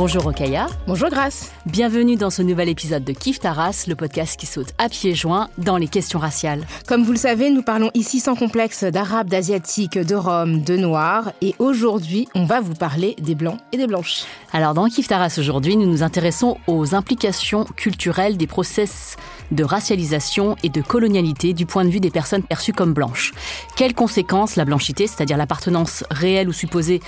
Bonjour Okaya. Bonjour Grace. Bienvenue dans ce nouvel épisode de Kif Taras, le podcast qui saute à pieds joints dans les questions raciales. Comme vous le savez, nous parlons ici sans complexe d'arabes, d'asiatiques, de roms, de noirs. Et aujourd'hui, on va vous parler des blancs et des blanches. Alors dans Kif Taras aujourd'hui, nous nous intéressons aux implications culturelles des process de racialisation et de colonialité du point de vue des personnes perçues comme blanches. Quelles conséquences la blanchité, c'est-à-dire l'appartenance réelle ou supposée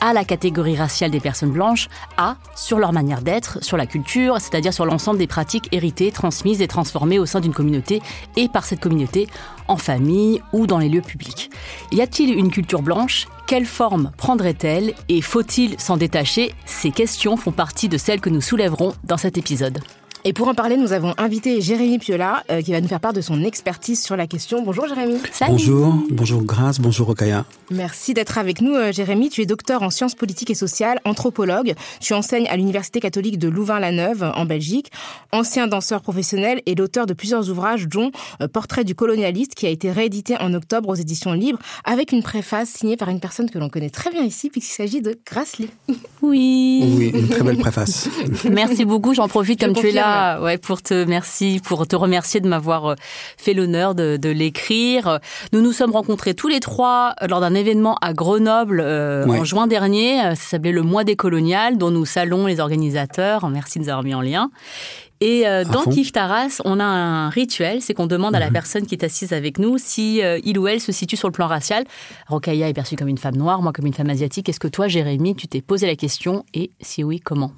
à la catégorie raciale des personnes blanches, a sur leur manière d'être, sur la culture, c'est-à-dire sur l'ensemble des pratiques héritées, transmises et transformées au sein d'une communauté et par cette communauté en famille ou dans les lieux publics. Y a-t-il une culture blanche? Quelle forme prendrait-elle? Et faut-il s'en détacher? Ces questions font partie de celles que nous soulèverons dans cet épisode. Et pour en parler, nous avons invité Jérémy Piola, euh, qui va nous faire part de son expertise sur la question. Bonjour Jérémy. Salut. Bonjour, bonjour Grace, bonjour Okaya. Merci d'être avec nous, euh, Jérémy. Tu es docteur en sciences politiques et sociales, anthropologue. Tu enseignes à l'Université catholique de Louvain-la-Neuve, en Belgique. Ancien danseur professionnel et l'auteur de plusieurs ouvrages, dont euh, Portrait du colonialiste, qui a été réédité en octobre aux éditions Libres, avec une préface signée par une personne que l'on connaît très bien ici, puisqu'il s'agit de Grace Lee. Oui. Oui, une très belle préface. Merci beaucoup, j'en profite Je comme tu es confirme. Là, ouais, pour te merci, pour te remercier de m'avoir euh, fait l'honneur de, de l'écrire. Nous nous sommes rencontrés tous les trois lors d'un événement à Grenoble euh, Ouais. en juin dernier. Euh, Ça s'appelait le Mois des coloniales, dont nous saluons les organisateurs. Merci de nous avoir mis en lien. Et euh, dans. Kif Taras, on a un rituel, c'est qu'on demande à la personne qui est assise avec nous si euh, il ou elle se situe sur le plan racial. Rokaya est perçue comme une femme noire, moi comme une femme asiatique. Est-ce que toi, Jérémy, tu t'es posé la question? Et si oui, comment?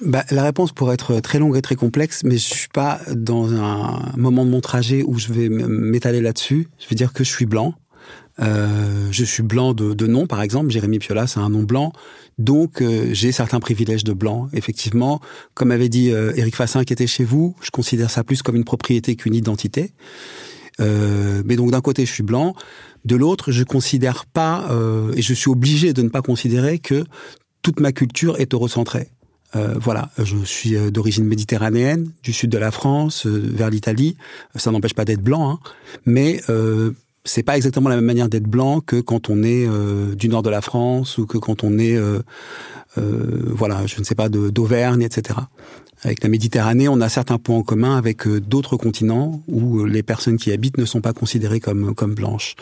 Bah, la réponse pourrait être très longue et très complexe, mais je suis pas dans un moment de mon trajet où je vais m'étaler là-dessus. Je vais dire que je suis blanc. Euh, je suis blanc de, de nom, par exemple. Jérémy Piola, c'est un nom blanc. Donc, euh, j'ai certains privilèges de blanc. Effectivement, comme avait dit euh, Éric Fassin qui était chez vous, je considère ça plus comme une propriété qu'une identité. Euh, mais donc, d'un côté, je suis blanc. De l'autre, je considère pas, euh, et je suis obligé de ne pas considérer que toute ma culture est eurocentrée. Euh, voilà, je suis euh, d'origine méditerranéenne, du sud de la France, euh, vers l'Italie. Ça n'empêche pas d'être blanc, hein. mais euh, c'est pas exactement la même manière d'être blanc que quand on est euh, du nord de la France ou que quand on est, voilà, je ne sais pas, d'Auvergne, etc. Avec la Méditerranée, on a certains points en commun avec d'autres continents où les personnes qui habitent ne sont pas considérées comme comme blanches.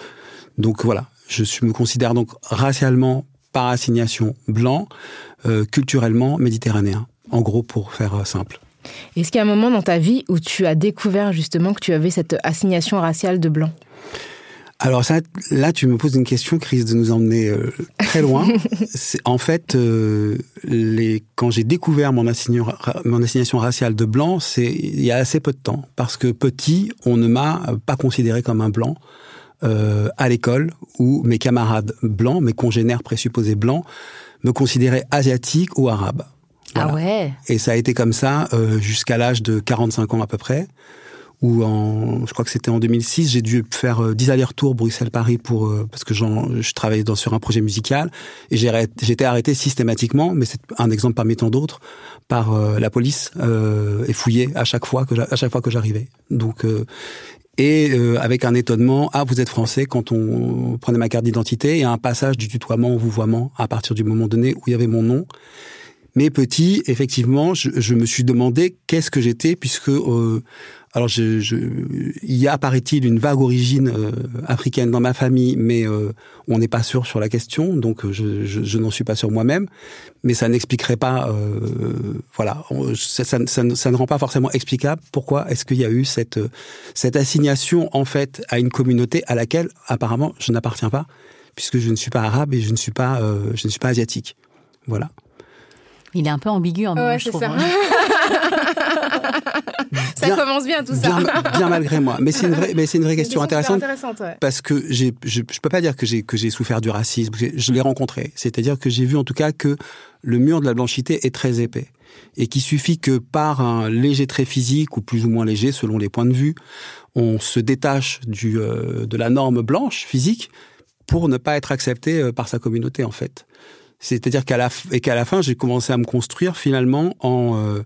Donc voilà, je me considère donc racialement par assignation blanc, euh, culturellement méditerranéen. En gros, pour faire euh, simple. Est-ce qu'il y a un moment dans ta vie où tu as découvert justement que tu avais cette assignation raciale de blanc? Alors ça, là, tu me poses une question qui risque de nous emmener euh, très loin. En fait, euh, les, quand j'ai découvert mon assignation, mon assignation raciale de blanc, c'est il y a assez peu de temps, parce que petit, on ne m'a pas considéré comme un blanc euh, à l'école, où mes camarades blancs, mes congénères présupposés blancs, me considéraient asiatique ou arabe. Voilà. Ah ouais Et ça a été comme ça euh, jusqu'à l'âge de 45 ans à peu près, où en, je crois que c'était en 2006, j'ai dû faire euh, 10 allers-retours Bruxelles-Paris pour euh, parce que j'en- je travaillais dans, sur un projet musical et j'ai arrêté- été arrêté systématiquement, mais c'est un exemple parmi tant d'autres, par euh, la police euh, et fouillé à chaque fois que à chaque fois que j'arrivais. Donc euh, et euh, avec un étonnement, ah vous êtes français quand on prenait ma carte d'identité et un passage du tutoiement au vouvoiement à partir du moment donné où il y avait mon nom. Mais petit, effectivement, je, je me suis demandé qu'est-ce que j'étais, puisque euh, alors, je, je, il y a, paraît-il, une vague origine euh, africaine dans ma famille, mais euh, on n'est pas sûr sur la question, donc je, je, je n'en suis pas sûr moi-même. Mais ça n'expliquerait pas, euh, voilà, ça, ça, ça, ne rend pas forcément explicable pourquoi est-ce qu'il y a eu cette cette assignation en fait à une communauté à laquelle apparemment je n'appartiens pas, puisque je ne suis pas arabe et je ne suis pas je ne suis pas asiatique. Voilà. Il est un peu ambigu en ouais, je trouve. Ça. Hein. ça bien, commence bien tout ça. Bien, bien malgré moi. Mais c'est une vraie, mais c'est une vraie question, intéressante. Ouais. Parce que j'ai, je, je peux pas dire que j'ai que j'ai souffert du racisme. Je l'ai rencontré. C'est-à-dire que j'ai vu en tout cas que le mur de la blanchité est très épais et qu'il suffit que par un léger trait physique ou plus ou moins léger selon les points de vue, on se détache du euh, de la norme blanche physique pour ne pas être accepté euh, par sa communauté en fait. C'est-à-dire qu'à la et qu'à la fin, j'ai commencé à me construire finalement en euh,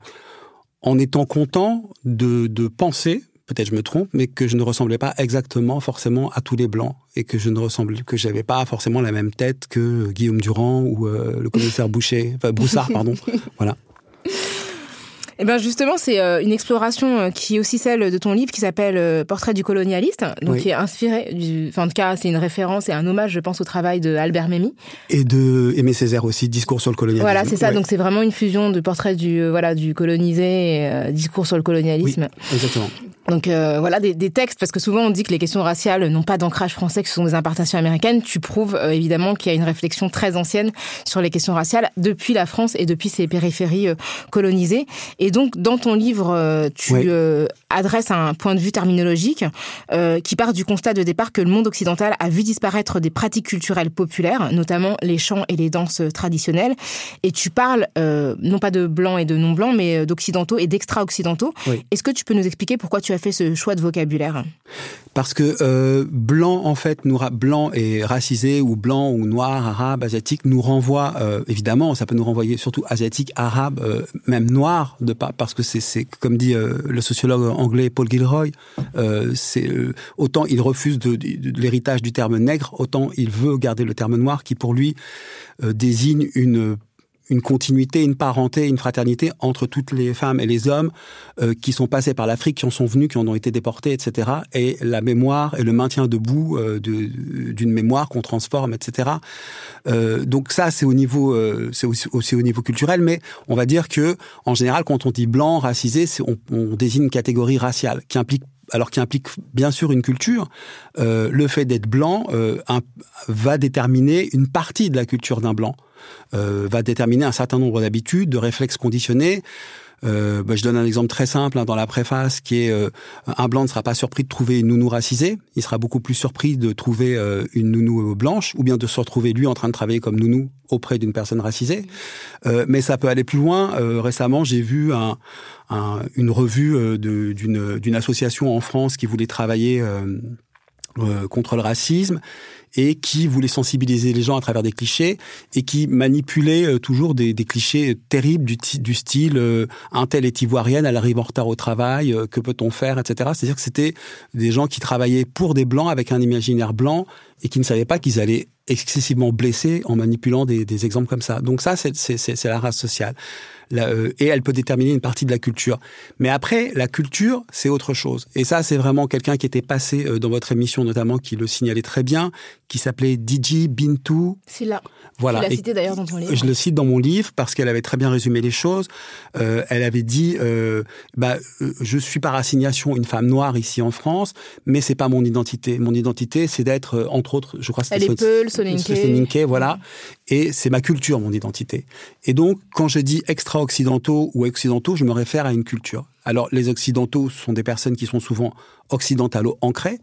en étant content de, de penser, peut-être je me trompe, mais que je ne ressemblais pas exactement forcément à tous les blancs et que je ne ressemblais que j'avais pas forcément la même tête que Guillaume Durand ou euh, le commissaire Boucher, enfin Broussard, pardon. voilà. Eh ben justement, c'est euh, une exploration euh, qui est aussi celle de ton livre qui s'appelle euh, Portrait du colonialiste, donc oui. qui est inspiré du, enfin en tout cas c'est une référence et un hommage, je pense, au travail de Albert Memmi et de Aimé Césaire aussi, Discours sur le colonialisme. Voilà, c'est ça. Ouais. Donc c'est vraiment une fusion de portrait du voilà du colonisé et euh, Discours sur le colonialisme. Oui, exactement. Donc euh, voilà des, des, textes parce que souvent on dit que les questions raciales n'ont pas d'ancrage français, que ce sont des importations américaines. Tu prouves euh, évidemment qu'il y a une réflexion très ancienne sur les questions raciales depuis la France et depuis ses périphéries euh, colonisées. Et donc dans ton livre, tu oui. adresses un point de vue terminologique qui part du constat de départ que le monde occidental a vu disparaître des pratiques culturelles populaires, notamment les chants et les danses traditionnelles. Et tu parles non pas de blancs et de non blancs, mais d'occidentaux et d'extra-occidentaux. Oui. Est-ce que tu peux nous expliquer pourquoi tu as fait ce choix de vocabulaire. Parce que euh, blanc, en fait, nous blanc et racisé ou blanc ou noir, arabe, asiatique, nous renvoie euh, évidemment, ça peut nous renvoyer surtout asiatique, arabe, euh, même noir, de pas parce que c'est comme dit le sociologue anglais Paul Gilroy, c'est autant il refuse de l'héritage du terme nègre, autant il veut garder le terme noir qui pour lui désigne une une continuité, une parenté, une fraternité entre toutes les femmes et les hommes euh, qui sont passés par l'Afrique, qui en sont venus, qui en ont été déportés, etc. Et la mémoire et le maintien debout euh, d'une mémoire qu'on transforme, etc. Euh, donc ça, c'est au niveau, euh, c'est aussi, aussi, au niveau culturel, mais on va dire que en général, quand on dit blanc, racisé, on, on désigne une catégorie raciale qui implique alors qui implique bien sûr une culture, euh, le fait d'être blanc euh, va déterminer une partie de la culture d'un blanc, euh, va déterminer un certain nombre d'habitudes, de réflexes conditionnés. Euh, bah, je donne un exemple très simple hein, dans la préface qui est euh, un blanc ne sera pas surpris de trouver une nounou racisée, il sera beaucoup plus surpris de trouver euh, une nounou blanche ou bien de se retrouver lui en train de travailler comme nounou auprès d'une personne racisée. Euh, mais ça peut aller plus loin. Euh, récemment, j'ai vu un, un, une revue d'une association en France qui voulait travailler contre le racisme et qui voulait sensibiliser les gens à travers des clichés et qui manipulait euh, toujours des, clichés terribles du, du style euh, un tel est ivoirienne, elle arrive en retard au travail, euh, que peut-on faire, etc. C'est-à-dire que c'était des gens qui travaillaient pour des blancs avec un imaginaire blanc et qui ne savaient pas qu'ils allaient excessivement blesser en manipulant des, des exemples comme ça. Donc ça, c'est la race sociale. La, euh, et elle peut déterminer une partie de la culture. Mais après, la culture, c'est autre chose. Et ça, c'est vraiment quelqu'un qui était passé euh, dans votre émission, notamment, qui le signalait très bien, qui s'appelait Diji Bintou. C'est là. Voilà. Tu l'as cité d'ailleurs dans ton livre. Je le cite dans mon livre parce qu'elle avait très bien résumé les choses. Euh, elle avait dit, bah, je suis par assignation une femme noire ici en France, mais c'est pas mon identité. Mon identité, c'est d'être, entre autres, je crois que c'était Peul, Soninke. voilà. Et c'est ma culture, mon identité. Et donc, quand je dis extra-occidentaux ou occidentaux, je me réfère à une culture. Alors, les occidentaux sont des personnes qui sont souvent occidentalo-ancrées,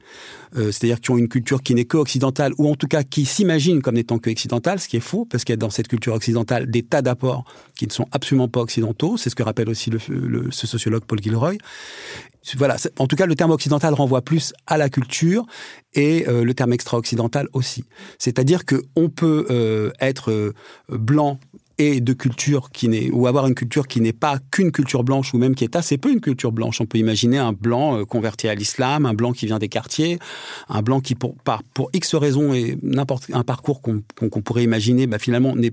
euh, c'est-à-dire qui ont une culture qui n'est que occidentale, ou en tout cas qui s'imaginent comme n'étant que occidentale, ce qui est faux, parce qu'il y a dans cette culture occidentale des tas d'apports qui ne sont absolument pas occidentaux. C'est ce que rappelle aussi le, ce sociologue Paul Gilroy. Voilà. En tout cas, le terme occidental renvoie plus à la culture et euh, le terme extra-occidental aussi. C'est-à-dire que on peut euh, être blanc et de culture qui n'est ou avoir une culture qui n'est pas qu'une culture blanche ou même qui est assez peu une culture blanche. On peut imaginer un blanc euh, converti à l'islam, un blanc qui vient des quartiers, un blanc qui pour par pour X raisons et n'importe un parcours qu'on qu pourrait imaginer, bah, finalement n'est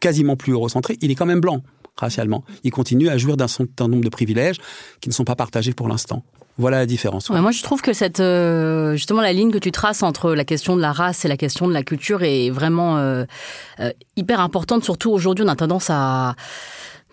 quasiment plus eurocentré, il est quand même blanc racialement. Il continue à jouir d'un certain nombre de privilèges qui ne sont pas partagés pour l'instant. Voilà la différence. moi, je trouve que cette, euh, justement, la ligne que tu traces entre la question de la race et la question de la culture est vraiment euh, euh, hyper importante. Surtout aujourd'hui, on a tendance à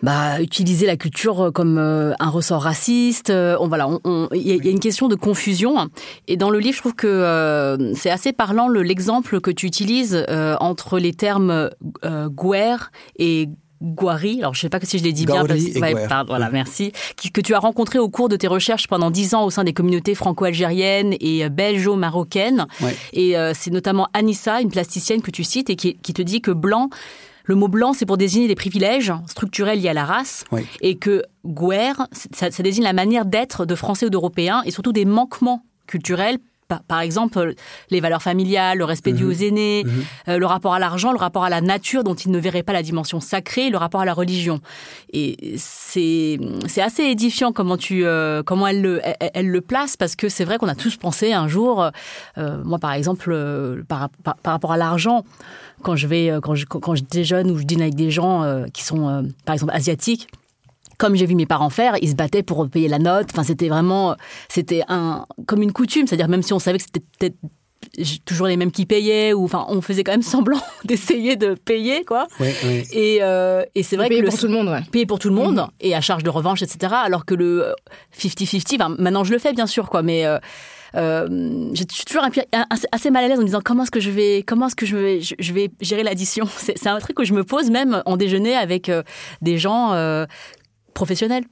bah, utiliser la culture comme un ressort raciste. voilà, il y, a une question de confusion. Et dans le livre, je trouve que c'est assez parlant l'exemple que tu utilises entre les termes guerre et Guari, alors je ne sais pas si je l'ai dit bien, voilà, merci, que tu as rencontré au cours de tes recherches pendant dix ans au sein des communautés franco-algériennes et euh, belgeo-marocaines. Et euh, c'est notamment Anissa, une plasticienne que tu cites et qui, te dit que blanc, le mot blanc, c'est pour désigner des privilèges structurels liés à la race, et que guer, ça, ça désigne la manière d'être de Français ou d'Européens, et surtout des manquements culturels par exemple, les valeurs familiales, le respect dû mhm. aux aînés, mhm. euh, le rapport à l'argent, le rapport à la nature dont il ne verrait pas la dimension sacrée, le rapport à la religion. Et c'est assez édifiant comment tu euh, comment elle le elle, le place parce que c'est vrai qu'on a tous pensé un jour, euh, moi par exemple par, par, rapport à l'argent, quand je vais quand je quand je déjeune ou je dîne avec des gens qui sont par exemple asiatiques comme j'ai vu mes parents faire, ils se battaient pour payer la note. Enfin, c'était vraiment, c'était un, comme une coutume. C'est-à-dire, même si on savait que c'était peut-être toujours les mêmes qui payaient ou enfin on faisait quand même semblant d'essayer de payer quoi et, euh, et c'est vrai payer que pour tout le monde ouais. payer pour tout le monde mhm. et à charge de revanche etc alors que le 50-50 enfin, maintenant je le fais bien sûr quoi mais euh, euh, je suis toujours assez mal à l'aise en me disant comment est-ce que je vais comment est-ce que je vais je vais gérer l'addition? C'est un truc que je me pose même en déjeuner avec des gens professionnel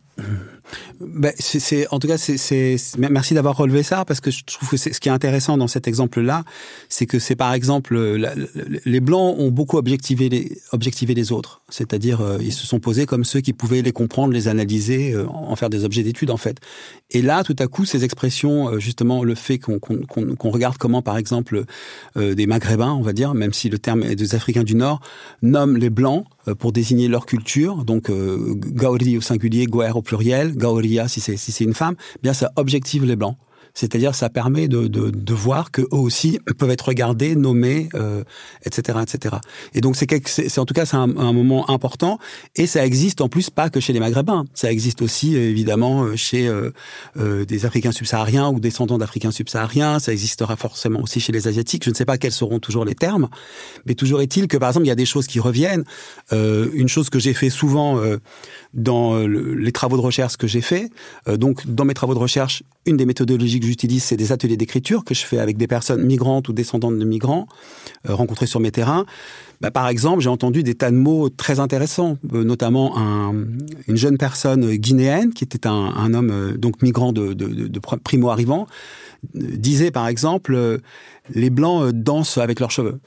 ben, c'est, en tout cas, c'est, merci d'avoir relevé ça parce que je trouve que ce qui est intéressant dans cet exemple-là, c'est que c'est par exemple les blancs ont beaucoup objectivé les, objectivé les autres, c'est-à-dire euh, ils se sont posés comme ceux qui pouvaient les comprendre, les analyser, euh, en faire des objets d'étude en fait. Et là, tout à coup, ces expressions, euh, justement, le fait qu'on, qu'on, regarde comment, par exemple, des Maghrébins, on va dire, même si le terme est des Africains du Nord, nomment les blancs pour désigner leur culture, donc Gauri au singulier, Goer au pluriel, Gaoria si c'est si c'est une femme, eh bien ça objective les blancs. C'est-à-dire, ça permet de, de, de voir que eux aussi peuvent être regardés, nommés, euh, etc., etc. Et donc, c'est, c'est en tout cas, c'est un, un, moment important. Et ça existe en plus pas que chez les Maghrébins. Ça existe aussi évidemment euh, chez euh, euh, des Africains subsahariens ou descendants d'Africains subsahariens. Ça existera forcément aussi chez les Asiatiques. Je ne sais pas quels seront toujours les termes, mais toujours est-il que, par exemple, il y a des choses qui reviennent. Euh, une chose que j'ai fait souvent dans les travaux de recherche que j'ai fait. donc, dans mes travaux de recherche, une des méthodologies que j'utilise, c'est des ateliers d'écriture que je fais avec des personnes migrantes ou descendantes de migrants euh, rencontrés sur mes terrains. Bah, par exemple, j'ai entendu des tas de mots très intéressants, euh, notamment un, une jeune personne guinéenne qui était un, homme euh, donc migrant de primo arrivant disait par exemple les blancs dansent avec leurs cheveux.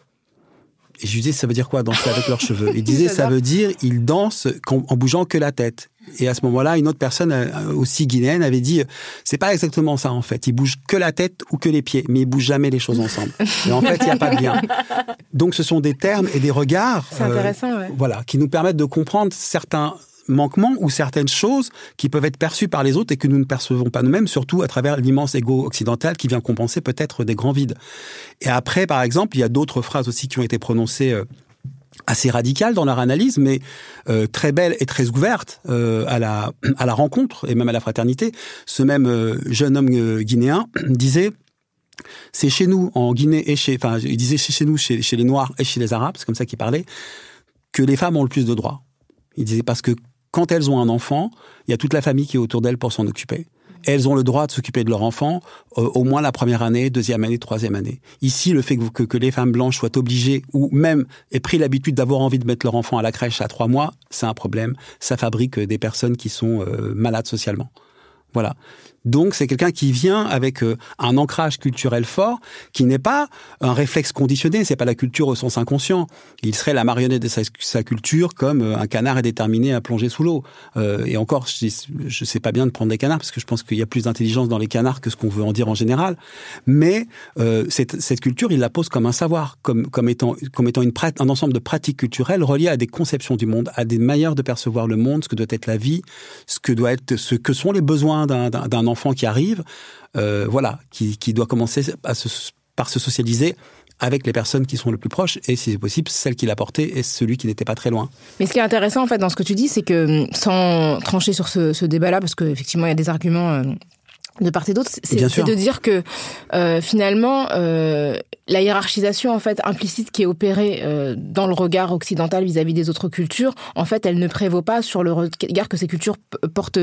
Et je lui disais, ça veut dire quoi danser avec leurs cheveux? Il disait, ça veut dire ils dansent en bougeant que la tête. Et à ce moment-là, une autre personne euh, aussi guinéenne avait dit, c'est pas exactement ça en fait. Ils bougent que la tête ou que les pieds, mais ils bougent jamais les choses ensemble. Et en fait, il n'y a pas de lien. Donc, ce sont des termes et des regards, euh, voilà, qui nous permettent de comprendre certains manquements ou certaines choses qui peuvent être perçues par les autres et que nous ne percevons pas nous-mêmes, surtout à travers l'immense ego occidental qui vient compenser peut-être des grands vides. Et après, par exemple, il y a d'autres phrases aussi qui ont été prononcées euh, assez radicales dans leur analyse, mais euh, très belles et très ouvertes euh, à la à la rencontre et même à la fraternité. Ce même jeune homme guinéen disait c'est chez nous en Guinée et chez enfin il disait chez, chez nous chez, chez les Noirs et chez les Arabes, c'est comme ça qu'il parlait, que les femmes ont le plus de droits. Il disait parce que quand elles ont un enfant, il y a toute la famille qui est autour d'elles pour s'en occuper. Elles ont le droit de s'occuper de leur enfant euh, au moins la première année, deuxième année, troisième année. Ici, le fait que, les femmes blanches soient obligées ou même aient pris l'habitude d'avoir envie de mettre leur enfant à la crèche à trois mois, c'est un problème. Ça fabrique des personnes qui sont euh, malades socialement. Voilà. Donc c'est quelqu'un qui vient avec euh, un ancrage culturel fort, qui n'est pas un réflexe conditionné, c'est pas la culture au sens inconscient. Il serait la marionnette de sa, culture comme euh, un canard est déterminé à plonger sous l'eau. Euh, et encore, je, je sais pas bien de prendre des canards parce que je pense qu'il y a plus d'intelligence dans les canards que ce qu'on veut en dire en général. Mais cette, culture, il la pose comme un savoir, comme, comme étant, comme étant une, un ensemble de pratiques culturelles reliées à des conceptions du monde, à des manières de percevoir le monde, ce que doit être la vie, ce que doit être, ce que sont les besoins d'un enfant qui arrive, euh, voilà, qui, doit commencer à par se socialiser avec les personnes qui sont le plus proches et si c'est possible celle qui l'a porté et celui qui n'était pas très loin. Mais ce qui est intéressant en fait dans ce que tu dis, c'est que sans trancher sur ce, ce débat-là, parce qu'effectivement il y a des arguments euh, de part et d'autre, c'est de dire que euh, finalement euh, la hiérarchisation en fait implicite qui est opérée euh, dans le regard occidental vis-à-vis des autres cultures, en fait, elle ne prévaut pas sur le regard que ces cultures portent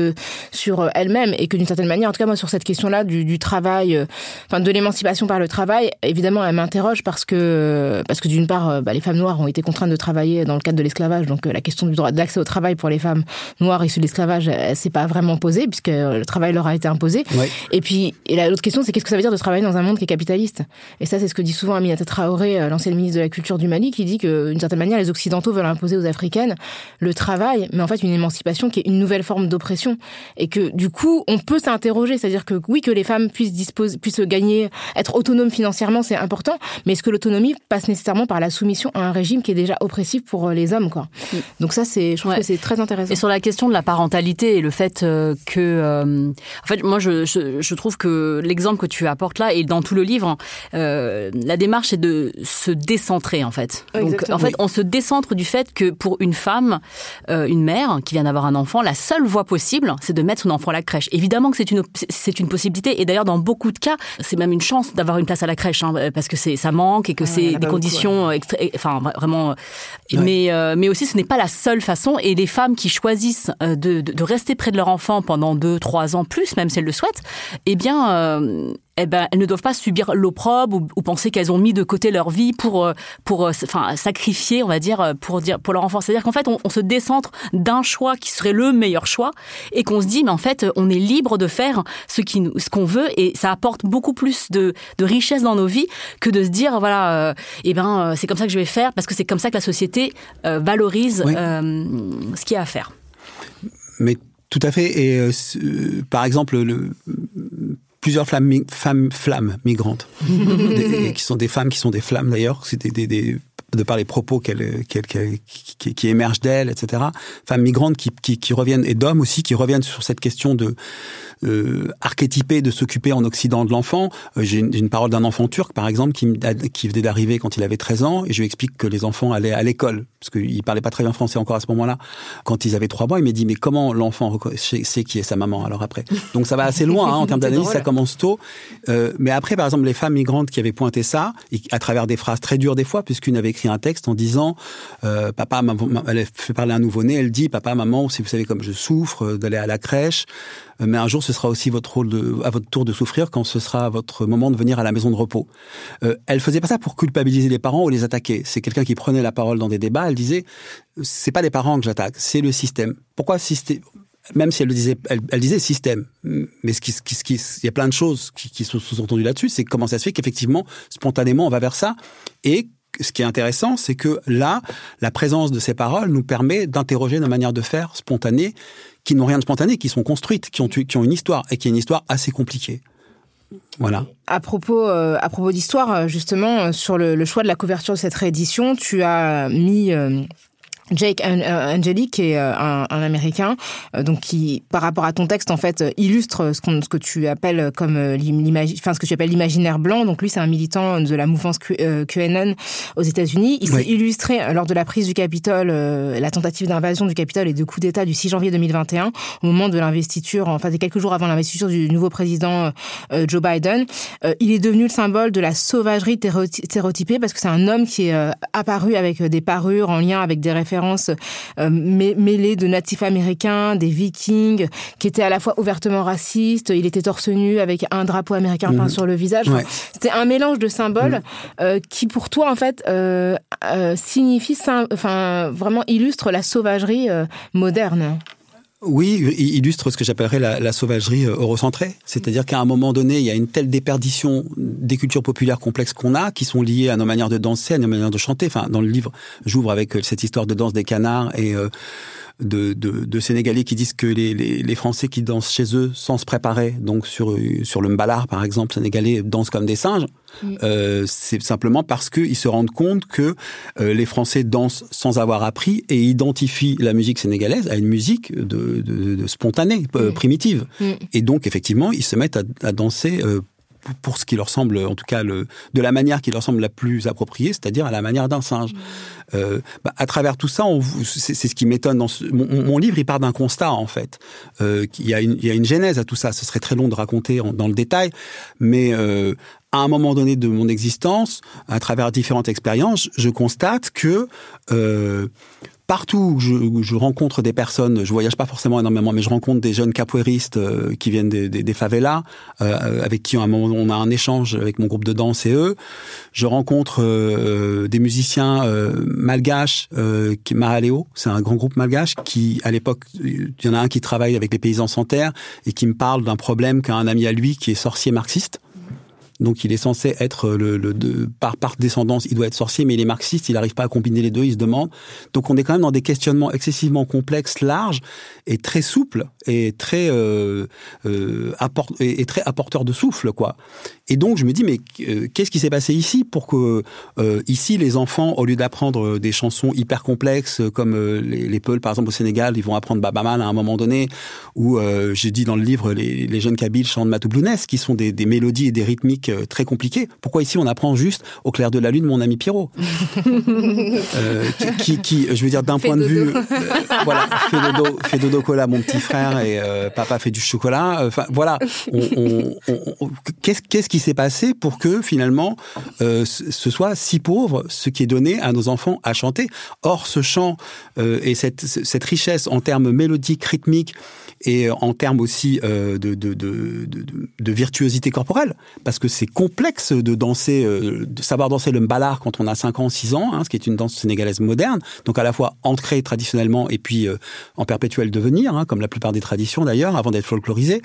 sur elles-mêmes. Et que d'une certaine manière, en tout cas moi sur cette question-là du, du, travail, enfin de l'émancipation par le travail, évidemment, elle m'interroge parce que parce que d'une part, bah, les femmes noires ont été contraintes de travailler dans le cadre de l'esclavage, donc la question du droit d'accès au travail pour les femmes noires issues de l'esclavage, elle, s'est pas vraiment posée puisque le travail leur a été imposé. Et puis, et l'autre question, c'est qu'est-ce que ça veut dire de travailler dans un monde qui est capitaliste? Et ça, c'est ce que dit souvent Aminata Traoré, euh, l'ancienne ministre de la Culture du Mali, qui dit que, d'une certaine manière, les Occidentaux veulent imposer aux Africaines le travail, mais en fait une émancipation qui est une nouvelle forme d'oppression. Et que, du coup, on peut s'interroger, c'est-à-dire que oui, que les femmes puissent disposer, puissent gagner, être autonomes financièrement, c'est important, mais est-ce que l'autonomie passe nécessairement par la soumission à un régime qui est déjà oppressif pour euh, les hommes, quoi? Donc ça, c'est, je trouve que c'est très intéressant. Et sur la question de la parentalité et le fait euh, que, en fait, moi, je, je trouve que l'exemple que tu apportes là et dans tout le livre, euh, la démarche est de se décentrer en fait. Donc en fait, on se décentre du fait que pour une femme, euh, une mère qui vient d'avoir un enfant, la seule voie possible, c'est de mettre son enfant à la crèche. Évidemment que c'est une c'est une possibilité et d'ailleurs dans beaucoup de cas, c'est même une chance d'avoir une place à la crèche hein, parce que c'est ça manque et que c'est des conditions enfin vraiment. Mais euh, mais aussi ce n'est pas la seule façon et les femmes qui choisissent de, de, de rester près de leur enfant pendant deux trois ans plus, même si elles le souhaitent, eh bien, euh, eh ben, elles ne doivent pas subir l'opprobre ou, penser qu'elles ont mis de côté leur vie pour, euh, pour, euh, enfin, sacrifier, on va dire, pour dire, pour leur enfant. C'est-à-dire qu'en fait, on, se décentre d'un choix qui serait le meilleur choix et qu'on se dit, mais en fait, on est libre de faire ce qui, ce qu'on veut et ça apporte beaucoup plus de, de richesse dans nos vies que de se dire, voilà, eh ben, c'est comme ça que je vais faire parce que c'est comme ça que la société valorise ce qu'il y a à faire. Mais tout à fait. Et euh, euh, par exemple, le, plusieurs flammes, femmes, flammes migrantes, qui sont des femmes qui sont des flammes d'ailleurs, c'est des, des, de par les propos qu'elle, qui, qui, émergent d'elles, etc. Femmes migrantes qui, qui, qui reviennent, et d'hommes aussi, qui reviennent sur cette question de euh, archétypé de s'occuper en Occident de l'enfant. Euh, j'ai une, une, parole d'un enfant turc, par exemple, qui, qui venait d'arriver quand il avait 13 ans, et je lui explique que les enfants allaient à l'école, parce qu'il parlait pas très bien français encore à ce moment-là. Quand ils avaient 3 mois, il m'a dit, mais comment l'enfant sait qui est sa maman alors après? Donc ça va assez loin hein, en termes d'analyse, ça commence tôt. Euh, mais après, par exemple, les femmes migrantes qui avaient pointé ça, et à travers des phrases très dures des fois, puisqu'une avait écrit un texte en disant, euh, papa, maman, elle fait parler un nouveau-né, elle dit, papa, maman, si vous savez comme je souffre, euh, d'aller à la crèche, mais un jour ce sera aussi votre rôle de, à votre tour de souffrir quand ce sera votre moment de venir à la maison de repos. Euh, elle faisait pas ça pour culpabiliser les parents ou les attaquer. C'est quelqu'un qui prenait la parole dans des débats. Elle disait, c'est pas les parents que j'attaque, c'est le système. Pourquoi système même si elle le disait, elle, disait système. Mais ce qui, ce qui, il y a plein de choses qui, qui sont sous-entendues là-dessus. C'est comment ça se fait qu'effectivement, spontanément, on va vers ça. Et ce qui est intéressant, c'est que là, la présence de ces paroles nous permet d'interroger nos manières de faire spontanées qui n'ont rien de spontané, qui sont construites, qui ont, une histoire et qui est une histoire assez compliquée. Voilà. À propos, euh, à propos d'histoire, euh, justement, euh, sur le, choix de la couverture de cette réédition, tu as mis Jake euh, Angeli, qui est euh, un, un Américain, euh, donc qui, par rapport à ton texte, en fait, illustre ce, qu'on, ce que tu appelles comme enfin ce que tu appelles l'imaginaire blanc. Donc lui, c'est un militant de la mouvance QAnon aux États-Unis. Il s'est illustré lors de la prise du Capitole, la tentative d'invasion du Capitole et de coup d'État du 6 janvier 2021, au moment de l'investiture, enfin des quelques jours avant l'investiture du nouveau président Joe Biden. il est devenu le symbole de la sauvagerie stéréotypée parce que c'est un homme qui est apparu avec des parures en lien avec des références euh, mêlée de natifs américains, des vikings, qui étaient à la fois ouvertement racistes. Il était torse nu avec un drapeau américain peint mhm. sur le visage. C'était un mélange de symboles mhm. euh, qui, pour toi, en fait, euh, signifie, enfin, vraiment illustre la sauvagerie moderne. Oui, il illustre ce que j'appellerais la, sauvagerie eurocentrée. C'est-à-dire qu'à un moment donné, il y a une telle déperdition des cultures populaires complexes qu'on a, qui sont liées à nos manières de danser, à nos manières de chanter. Enfin, dans le livre, j'ouvre avec euh, cette histoire de danse des canards et euh, de, de, de, Sénégalais qui disent que les, les, les, Français qui dansent chez eux sans se préparer, donc sur, sur le mbalar par exemple, Sénégalais dansent comme des singes. Mm. Euh, c'est simplement parce qu'ils se rendent compte que euh, les Français dansent sans avoir appris et identifient la musique sénégalaise à une musique de, de, spontanée, euh, mm. primitive. Mm. Et donc effectivement, ils se mettent à, à danser pour ce qui leur semble, en tout cas, le, de la manière qui leur semble la plus appropriée, c'est-à-dire à la manière d'un singe. Mmh. Euh, bah, à travers tout ça, c'est ce qui m'étonne. Dans mon, livre, il part d'un constat en fait. Euh, il, y a une, il y a une genèse à tout ça. Ce serait très long de raconter dans le détail, mais euh, à un moment donné de mon existence, à travers différentes expériences, je constate que partout où je, rencontre des personnes, je voyage pas forcément énormément, mais je rencontre des jeunes capoeiristes euh, qui viennent des, des, favelas, euh, avec qui un moment, on a un échange avec mon groupe de danse et eux. Je rencontre euh, des musiciens malgaches, qui Maraléo, c'est un grand groupe malgache qui, à l'époque, il y en a un qui travaille avec les paysans sans terre et qui me parle d'un problème qu'a un ami à lui qui est sorcier marxiste donc il est censé être le, le de, par, par descendance, il doit être sorcier, mais il est marxiste, il n'arrive pas à combiner les deux, il se demande. Donc on est quand même dans des questionnements excessivement complexes, larges et très souples et très euh, euh, et, très apporteurs de souffle, quoi. Et donc je me dis mais euh, qu'est-ce qui s'est passé ici pour que euh, ici les enfants, au lieu d'apprendre des chansons hyper complexes comme les, les Peuls par exemple au Sénégal, ils vont apprendre Babamal à un moment donné, ou j'ai dit dans le livre les, les jeunes Kabyles chantent Matoublunès, qui sont des, des mélodies et des rythmiques euh, très compliqué. Pourquoi ici on apprend juste au clair de la lune mon ami Pierrot euh, qui, qui, je veux dire d'un point de vue, euh, voilà, fait dodo, fait dodo cola mon petit frère et papa fait du chocolat. Enfin voilà, qu'est-ce qui s'est passé pour que finalement ce soit si pauvre ce qui est donné à nos enfants à chanter? Or ce chant et cette cette richesse en termes mélodiques, rythmiques et en termes aussi de, de, de, de, de virtuosité corporelle, parce que c'est complexe de danser, euh, savoir danser le mbalar quand on a 5 ans, 6 ans, hein, ce qui est une danse sénégalaise moderne, donc à la fois ancrée traditionnellement et puis euh, en perpétuel devenir, hein, comme la plupart des traditions d'ailleurs, avant d'être folklorisée.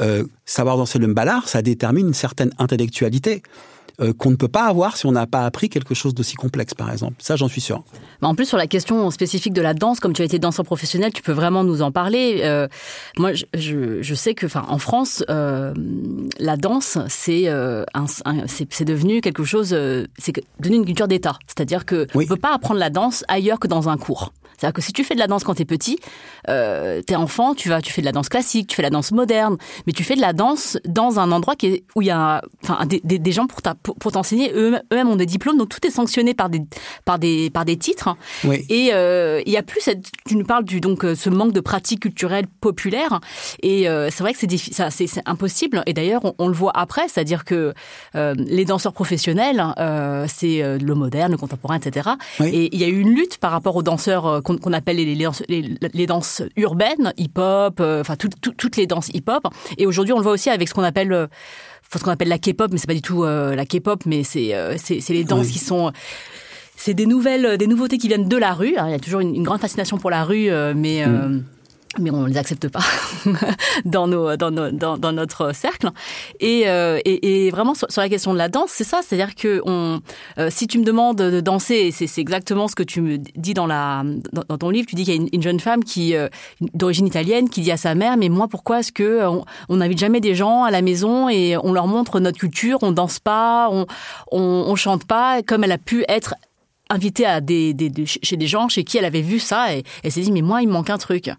Euh, savoir danser le mbalar, ça détermine une certaine intellectualité. Euh, qu'on ne peut pas avoir si on n'a pas appris quelque chose d'aussi complexe, par exemple. Ça, j'en suis sûr. En plus, sur la question spécifique de la danse, comme tu as été danseur professionnel, tu peux vraiment nous en parler. Euh, moi, je, je, sais que, enfin, en France, euh, la danse, c'est euh, c'est devenu quelque chose, c'est devenu une culture d'État. C'est-à-dire que oui. on peut pas apprendre la danse ailleurs que dans un cours. C'est-à-dire que si tu fais de la danse quand tu es petit, euh, es enfant, tu vas, tu fais de la danse classique, tu fais de la danse moderne, mais tu fais de la danse dans un endroit qui est, où il y a, enfin, des, des, gens pour pour, t'enseigner. Eux-mêmes ont des diplômes, donc tout est sanctionné par des, par des, par des titres. Oui. Et euh, il y a plus cette, tu nous parles du donc euh, ce manque de pratique culturelle populaire. Et euh, c'est vrai que c'est c'est impossible. Et d'ailleurs, on, on, le voit après, c'est-à-dire que euh, les danseurs professionnels, euh, c'est le moderne, le contemporain, etc. Oui. Et il y a eu une lutte par rapport aux danseurs qu'on appelle les, les, les, danses urbaines, hip-hop, euh, enfin toutes les danses hip-hop. Et aujourd'hui, on le voit aussi avec ce qu'on appelle euh, ce qu'on appelle la K-pop, mais c'est pas du tout euh, la K-pop, mais c'est c'est les danses qui sont c'est des nouvelles, des nouveautés qui viennent de la rue. Il y a toujours une, une grande fascination pour la rue, mais mm mais on ne les accepte pas dans, nos, dans, nos, dans, dans, notre cercle. Et, euh, et, et vraiment, sur, la question de la danse, c'est ça. C'est-à-dire que euh, si tu me demandes de danser, c'est exactement ce que tu me dis dans, la, dans, ton livre, tu dis qu'il y a une, une, jeune femme qui euh, d'origine italienne qui dit à sa mère, mais moi, pourquoi est-ce que on n'invite jamais des gens à la maison et on leur montre notre culture, on danse pas, on, on, on chante pas, comme elle a pu être invitée à des, des, chez des gens chez qui elle avait vu ça et elle s'est dit mais moi il me manque un truc.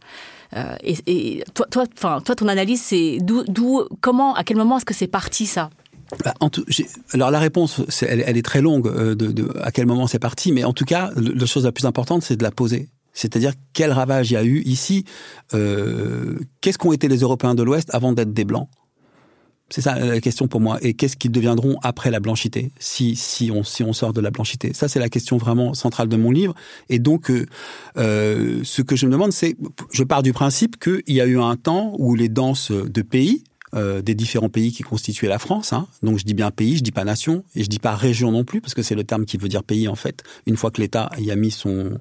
Euh, et, toi, toi, enfin, toi, ton analyse, c'est d'où, comment, à quel moment est-ce que c'est parti ça? Bah, alors la réponse, elle, est très longue euh, de, à quel moment c'est parti, mais en tout cas, la chose la plus importante, c'est de la poser. C'est-à-dire quel ravage il y a eu ici? Euh, Qu'est-ce qu'ont été les Européens de l'Ouest avant d'être des blancs? C'est ça la question pour moi. Et qu'est-ce qu'ils deviendront après la blanchité, si si on si on sort de la blanchité? Ça, c'est la question vraiment centrale de mon livre. Et donc, euh, euh, ce que je me demande, c'est, je pars du principe qu'il y a eu un temps où les danses de pays euh, des différents pays qui constituaient la France. Hein. Donc je dis bien pays, je dis pas nation et je dis pas région non plus parce que c'est le terme qui veut dire pays en fait. Une fois que l'État y a mis son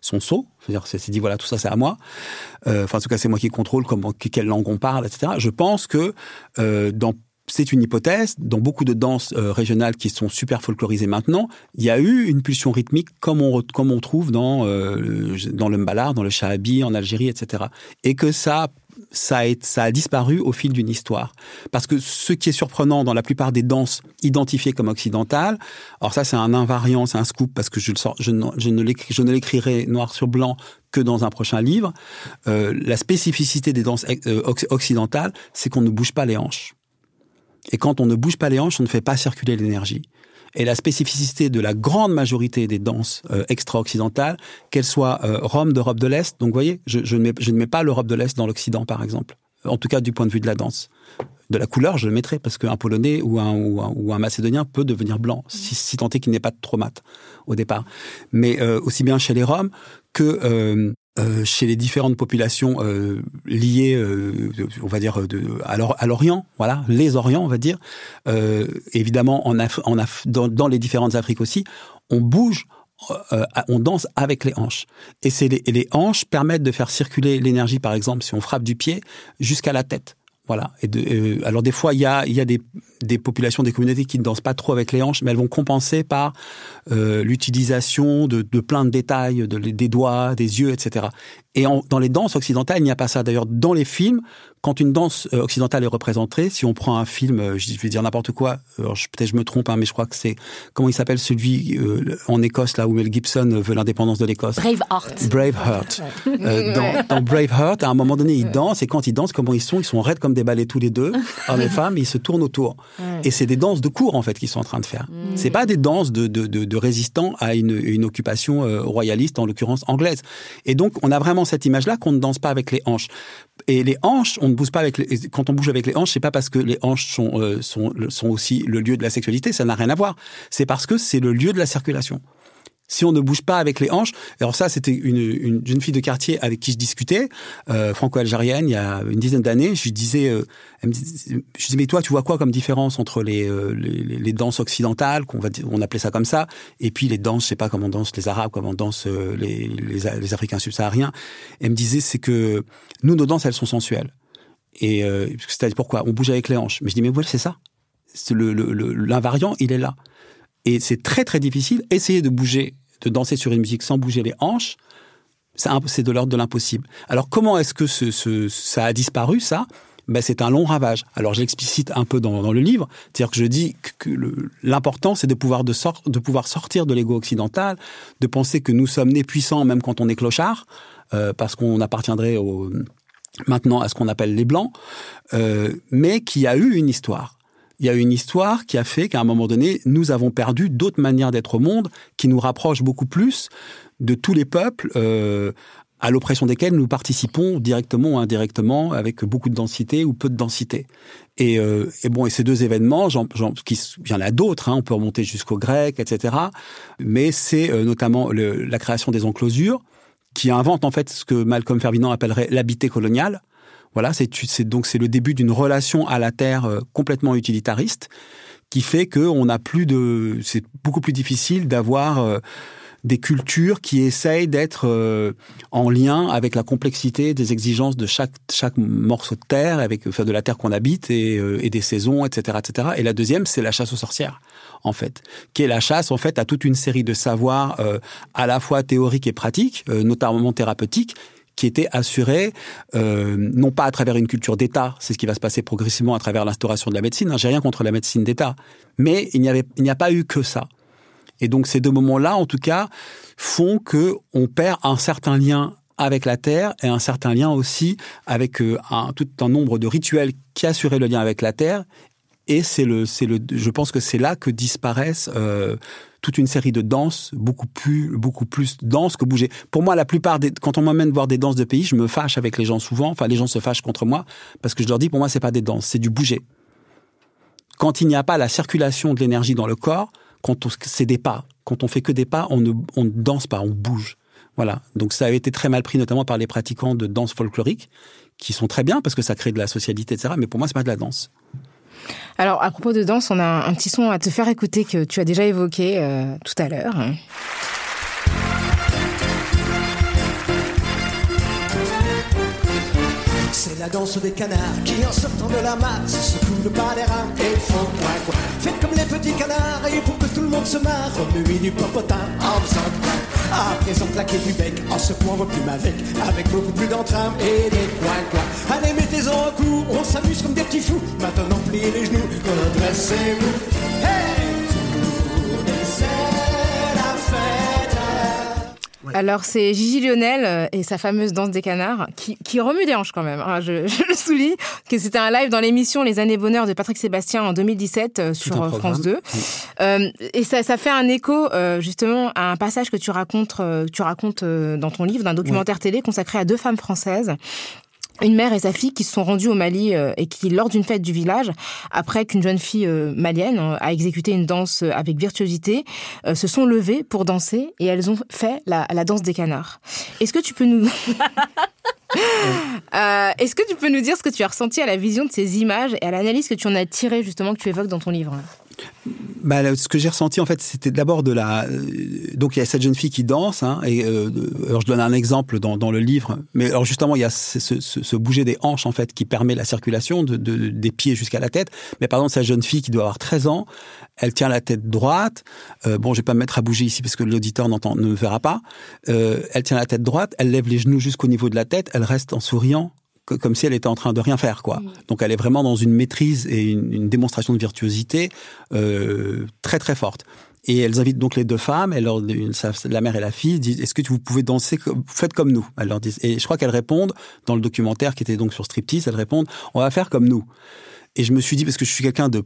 son sceau, c'est-à-dire c'est dit voilà tout ça c'est à moi. Euh, enfin en tout cas c'est moi qui contrôle comment quelle langue on parle, etc. Je pense que euh, c'est une hypothèse. Dans beaucoup de danses euh, régionales qui sont super folklorisées maintenant, il y a eu une pulsion rythmique comme on, comme on trouve dans, dans le mbalar, dans le shahabi, en Algérie, etc. Et que ça ça a, ça a disparu au fil d'une histoire. Parce que ce qui est surprenant dans la plupart des danses identifiées comme occidentales, alors ça c'est un invariant, c'est un scoop parce que je, ne l'écrirai noir sur blanc que dans un prochain livre, euh, la spécificité des danses euh, occidentales, c'est qu'on ne bouge pas les hanches. Et quand on ne bouge pas les hanches, on ne fait pas circuler l'énergie. Et la spécificité de la grande majorité des danses euh, extra-occidentales, qu'elles soient euh, Rome d'Europe de l'Est, donc vous voyez, je, je, ne mets, je ne mets pas l'Europe de l'Est dans l'Occident, par exemple. En tout cas, du point de vue de la danse. De la couleur, je le mettrais, parce qu'un Polonais ou un, ou, un, ou un, Macédonien peut devenir blanc, si, si tant est qu'il n'est pas trop mat au départ. Mais euh, aussi bien chez les Roms que euh, chez les différentes populations euh, liées, euh, on va dire, à l'Orient, voilà, les Orients, on va dire. Euh, évidemment, en Af dans, les différentes Afriques aussi, on bouge, euh, on danse avec les hanches. Et, les, et les hanches permettent de faire circuler l'énergie, par exemple, si on frappe du pied, jusqu'à la tête. Voilà. Euh, alors des fois, il y a, des, populations, des communautés qui ne dansent pas trop avec les hanches, mais elles vont compenser par euh, l'utilisation de, plein de détails, de, des doigts, des yeux, etc. Et dans les danses occidentales, il n'y a pas ça. D'ailleurs, dans les films, quand une danse euh, occidentale est représentée, si on prend un film, euh, je vais dire n'importe quoi, peut-être je me trompe, hein, mais je crois que c'est comment il s'appelle celui euh, en Écosse là où Mel Gibson veut l'indépendance de l'Écosse? Braveheart. Braveheart. euh, dans, dans, Braveheart, à un moment donné, ils dansent et quand ils dansent, comment ils sont? Ils sont raides comme des balais tous les deux, hommes et femmes, ils se tournent autour. Et c'est des danses de cour en fait qu'ils sont en train de faire. Mm. C'est pas des danses de, de, de, de résistants à une, une occupation royaliste, en l'occurrence anglaise. Et donc on a vraiment cette image-là qu'on ne danse pas avec les hanches. Et les hanches, on ne bouge pas avec les, quand on bouge avec les hanches, c'est pas parce que les hanches sont, euh, sont, aussi le lieu de la sexualité, ça n'a rien à voir. C'est parce que c'est le lieu de la circulation si on ne bouge pas avec les hanches. Alors ça, c'était une, une jeune fille de quartier avec qui je discutais, euh, franco-algérienne, il y a une dizaine d'années. Je lui disais, euh, je disais, mais toi, tu vois quoi comme différence entre les, les, danses occidentales, qu'on on appelait ça comme ça, et puis les danses, je sais pas comment dansent les Arabes, comment dansent les, les, les Africains subsahariens. Elle me disait, c'est que nous, nos danses, elles sont sensuelles. Et euh, c'est-à-dire pourquoi? On bouge avec les hanches. Mais je dis, mais voilà, c'est ça. L'invariant, il est là. Et c'est très très difficile. Essayer de bouger, de danser sur une musique sans bouger les hanches, c'est de l'ordre de l'impossible. Alors comment est-ce que ça a disparu, ça? Ben, c'est un long ravage. Alors j'explicite un peu dans, dans, le livre, c'est-à-dire que je dis que l'important c'est de pouvoir de, sort, de pouvoir sortir de l'ego occidental, de penser que nous sommes nés puissants même quand on est clochard, euh, parce qu'on appartiendrait au, maintenant à ce qu'on appelle les blancs, euh, mais qui a eu une histoire il y a une histoire qui a fait qu'à un moment donné, nous avons perdu d'autres manières d'être au monde qui nous rapprochent beaucoup plus de tous les peuples euh, à l'oppression desquels nous participons directement ou indirectement avec beaucoup de densité ou peu de densité. Et, euh, et bon, et ces deux événements, j'en, j'en, qui, il y en a d'autres, hein, on peut remonter jusqu'aux Grecs, etc. Mais c'est euh, notamment le, la création des enclosures qui invente en fait ce que Malcolm Ferdinand appellerait l'habité colonial, voilà, c'est donc c'est le début d'une relation à la terre euh, complètement utilitariste qui fait que on a plus de, c'est beaucoup plus difficile d'avoir euh, des cultures qui essayent d'être euh, en lien avec la complexité des exigences de chaque chaque morceau de terre, avec enfin, de la terre qu'on habite et, et, des saisons, etc., etc. Et la deuxième, c'est la chasse aux sorcières, en fait, qui est la chasse en fait à toute une série de savoirs à la fois théoriques et pratiques, notamment thérapeutiques, qui était assuré euh, non pas à travers une culture d'État, c'est ce qui va se passer progressivement à travers l'instauration de la médecine. J'ai rien contre la médecine d'État, mais il n'y avait, il n'y a pas eu que ça. Et donc ces deux moments-là, en tout cas, font que on perd un certain lien avec la terre et un certain lien aussi avec euh, un, tout un nombre de rituels qui assuraient le lien avec la terre. Et c'est le, c'est le, je pense que c'est là que disparaissent euh, toute une série de danses beaucoup plus, beaucoup plus denses que bouger. Pour moi, la plupart des, quand on m'emmène voir des danses de pays, je me fâche avec les gens souvent. Enfin, les gens se fâchent contre moi parce que je leur dis, pour moi, c'est pas des danses, c'est du bouger. Quand il n'y a pas la circulation de l'énergie dans le corps, quand c'est des pas. Quand on fait que des pas, on ne, on danse pas, on bouge. Voilà. Donc ça a été très mal pris, notamment par les pratiquants de danse folklorique, qui sont très bien parce que ça crée de la socialité, etc. Mais pour moi, c'est pas de la danse. Alors, à propos de danse, on a un petit son à te faire écouter que tu as déjà évoqué euh, tout à l'heure. C'est la danse des canards qui, en sortant de la masse, se coulent par les reins et font quoi quoi. Faites comme les petits canards et pour que tout le monde se marre, remuez du popotin en faisant à présent claquer du bec en secouant vos plumes avec, avec beaucoup plus d'entrain et des coins coins. Allez, mettez-en un coup, on s'amuse comme des petits fous. Maintenant, pliez les genoux, redressez-vous. Hey! Alors Alors c'est Gigi Lionel euh, et sa fameuse danse des canards qui, qui remue des hanches quand même. hein. Je, je le souligne que c'était un live dans l'émission Les années bonheur de Patrick Sébastien en 2017 euh, sur euh. France 2. Euh, et ça, ça fait un écho euh, justement à un passage que tu racontes, euh, tu racontes dans ton livre d'un documentaire télé consacré à deux femmes françaises. Une mère et sa fille qui se sont rendues au Mali euh, et qui, lors d'une fête du village, après qu'une jeune fille euh, malienne euh, a exécuté une danse avec virtuosité, se sont levées pour danser et elles ont fait la, la danse des canards. Est-ce que tu peux nous... Euh, Est-ce que tu peux nous dire ce que tu as ressenti à la vision de ces images et à l'analyse que tu en as tirée justement que tu évoques dans ton livre Bah, ce que j'ai ressenti en fait, c'était d'abord de la. euh, Donc il y a cette jeune fille qui danse, hein, et euh, alors je donne un exemple dans, le livre. Mais alors justement, il y a ce, bouger des hanches en fait qui permet la circulation de, de- des pieds jusqu'à la tête. Mais par exemple, cette jeune fille qui doit avoir 13 ans, elle tient la tête droite. Euh, bon, je vais pas me mettre à bouger ici parce que l'auditeur n'entend, ne me verra pas. Euh, elle tient la tête droite, elle lève les genoux jusqu'au niveau de la tête, elle reste en souriant co- comme si elle était en train de rien faire, quoi. Donc elle est vraiment dans une maîtrise et une, une démonstration de virtuosité euh, très très forte. Et elles invitent donc les deux femmes, sa- la mère et la fille disent Est-ce que vous pouvez danser Faites comme nous? Elles leur disent. Et je crois qu'elles répondent dans le documentaire qui était donc sur striptease. Elles répondent On va faire comme nous. Et je me suis dit, parce que je suis quelqu'un de,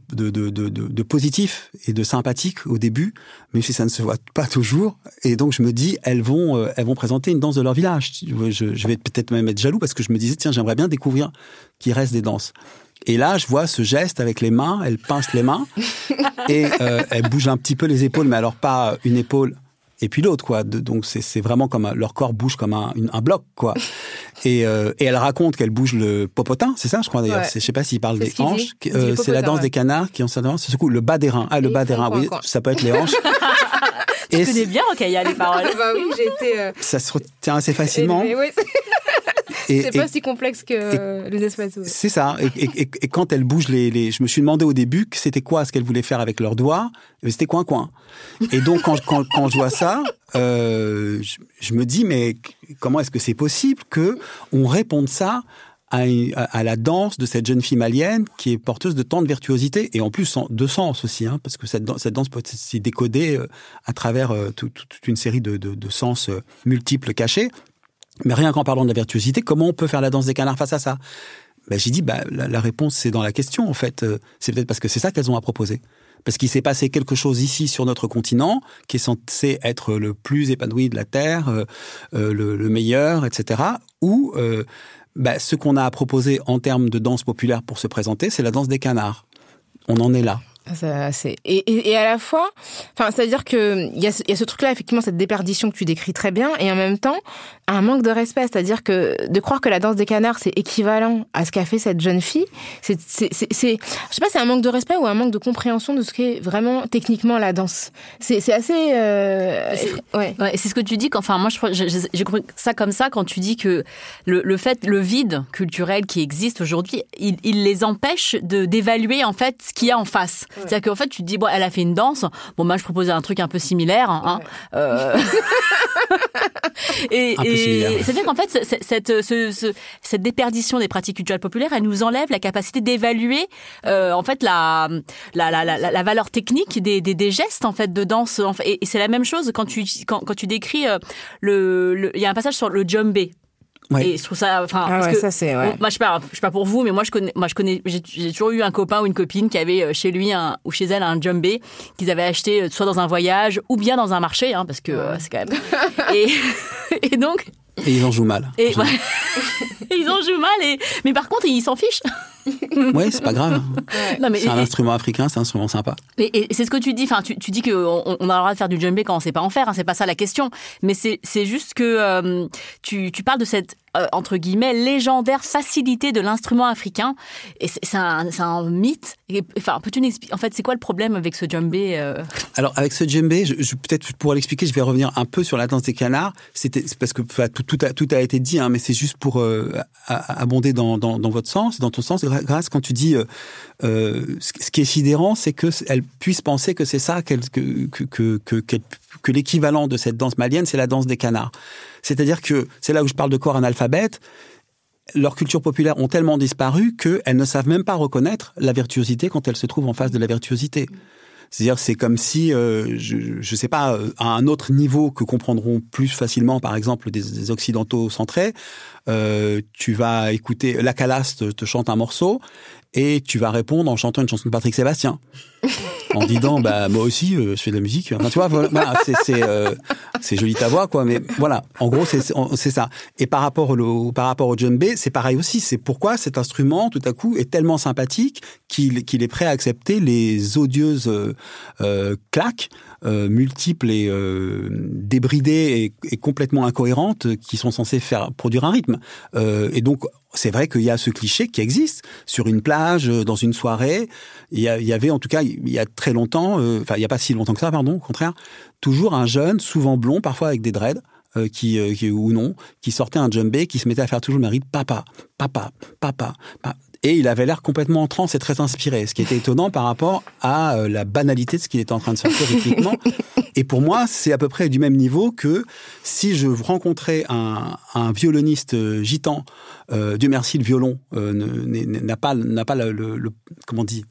positif et de sympathique au début, même si ça ne se voit pas toujours. Et donc je me dis, elles vont, euh, elles vont présenter une danse de leur village. Je, je vais peut-être même être jaloux parce que je me disais, tiens, j'aimerais bien découvrir qu'il reste des danses. Et là, je vois ce geste avec les mains, elle pince les mains et euh, elle bouge un petit peu les épaules, mais alors pas une épaule et puis l'autre, quoi. De- donc c'est vraiment comme un- leur corps bouge comme un, une- un bloc, quoi. Et, euh, et elle raconte qu'elle bouge le popotin, c'est ça, je crois d'ailleurs. Ouais. Je sais pas s'il parle des ce hanches. Il Euh, c'est la danse ouais. des canards qui ont ça C'est ce coup le bas des reins. Ah, le Et bas des reins, oui, ça peut être les hanches. Tu et connais bien, Rocaille, les paroles. Bah oui, j'ai été. euh, ça se retient assez facilement. et- et oui, c'est- c'est et- pas si complexe que euh, les espaces. ouais. C'est ça. Et, quand elle bouge les, les, je me suis demandé au début que c'était quoi ce qu'elle voulait faire avec leurs doigts. C'était coin coin. Et donc quand, quand, quand je vois ça, euh, je, je me dis mais comment est-ce que c'est possible que on réponde ça à, une- à- à la danse de cette jeune fille malienne qui est porteuse de tant de virtuosité et en plus de sens aussi, hein, parce que cette, dan- cette danse peut s'y décoder euh, à travers tout- tout- toute une série de, de, de sens multiples cachés. Mais rien qu'en parlant de la virtuosité, comment on peut faire la danse des canards face à ça? Ben, J'ai dit, bah, la, réponse, c'est dans la question, en fait. Euh, C'est peut-être parce que c'est ça qu'elles ont à proposer. Parce qu'il s'est passé quelque chose ici sur notre continent qui est censé être le plus épanoui de la Terre, euh, euh, le, le meilleur, etc. Euh, bah, ce qu'on a à proposer en termes de danse populaire pour se présenter, c'est la danse des canards. On en est là. Ça, c'est et, et, et à la fois, enfin, c'est-à-dire que il y a ce, il y a ce truc-là, effectivement, cette déperdition que tu décris très bien, et en même temps, un manque de respect, c'est-à-dire que de croire que la danse des canards c'est équivalent à ce qu'a fait cette jeune fille, c'est, c'est, c'est, c'est- je sais pas, c'est un manque de respect ou un manque de compréhension de ce qu'est vraiment techniquement la danse. C'est, c'est assez, euh, C'est- ouais. Ouais, c'est ce que tu dis. Enfin, moi, je crois- j'ai compris ça comme ça quand tu dis que le, le fait, le vide culturel qui existe aujourd'hui, il, il les empêche de d'évaluer en fait ce qu'il y a en face. C'est-à-dire qu'en fait, tu te dis bon, elle a fait une danse. Bon, moi, je proposais un truc un peu similaire. hein, euh, et et c'est-à-dire qu'en fait, cette, cette, ce- ce- cette déperdition des pratiques culturelles populaires, elle nous enlève la capacité d'évaluer euh, en fait la, la, la, la, la valeur technique des, des, des gestes en fait de danse. En fait. Et, et c'est la même chose quand tu quand, quand tu décris euh, le, le- il y a un passage sur le djembé. Ouais. Et je trouve ça, enfin, Ah parce ouais, que ça, c'est, ouais. bon, moi je sais pas, je sais pas pour vous, mais moi je connais, moi je connais, j'ai j'ai toujours eu un copain ou une copine qui avait euh, chez lui un, ou chez elle un djembé qu'ils avaient acheté euh, soit dans un voyage ou bien dans un marché, hein, parce que euh, c'est quand même. et, et donc, Et ils en jouent mal. et ouais. ils en jouent mal, et mais par contre ils s'en fichent. Ouais, c'est pas grave. C'est un et- instrument africain, c'est un instrument sympa. Et, et c'est ce que tu dis. Enfin, tu, tu dis qu'on on a le droit de faire du djembé quand on sait pas en faire. Hein, c'est pas ça la question. Mais c'est c'est juste que euh, tu, tu parles de cette euh, entre guillemets légendaire facilité de l'instrument africain. Et c'est un, un mythe. Enfin, peux-tu expliquer En fait, c'est quoi le problème avec ce djembé euh? Alors avec ce djembé, je, je- peut-être pour l'expliquer, je vais revenir un peu sur la danse des canards. C'était parce que tout, tout, a, tout a été dit, hein, mais c'est juste pour euh, abonder dans, dans, votre sens, dans ton sens. Grâce quand tu dis, ce, qui est sidérant, c'est que elle puisse penser que c'est ça qu'elle- que que qu'elle- que l'équivalent de cette danse malienne, c'est la danse des canards. C'est-à-dire que c'est là où je parle de corps analphabète. Leurs cultures populaires ont tellement disparu qu'elles ne savent même pas reconnaître la virtuosité quand elles se trouvent en face de la virtuosité. C'est-à-dire, c'est comme si, euh, je ne sais pas, euh, à un autre niveau que comprendront plus facilement, par exemple, des, occidentaux centrés, euh, tu vas écouter, la Calas te, te, chante un morceau et tu vas répondre en chantant une chanson de Patrick Sébastien. En disant, bah, moi aussi, euh, je fais de la musique. Tu vois, voilà, c'est euh, joli ta voix, quoi. Mais voilà, en gros, c'est ça. Et par rapport au, par rapport au djembé, c'est pareil aussi. C'est pourquoi cet instrument, tout à coup, est tellement sympathique qu'il est prêt à accepter les odieuses euh, claques multiples et débridées et, et, complètement incohérentes qui sont censées faire produire un rythme. Et donc, c'est vrai qu'il y a ce cliché qui existe sur une plage, dans une soirée. Il y avait, en tout cas, il y a très longtemps, euh, enfin, il n'y a pas si longtemps que ça, pardon, au contraire, toujours un jeune, souvent blond, parfois avec des dreads, euh, euh, qui, ou non, qui sortait un djembé, qui se mettait à faire toujours le mari papa, papa, papa, papa. Et il avait l'air complètement en transe et très inspiré, ce qui était étonnant par rapport à euh, la banalité de ce qu'il était en train de sortir rythmiquement. Et pour moi, c'est à peu près du même niveau que si je rencontrais un, un violoniste euh, gitan, euh, Dieu merci, le violon euh, n'a pas, n'a pas le, le, le, comment dit,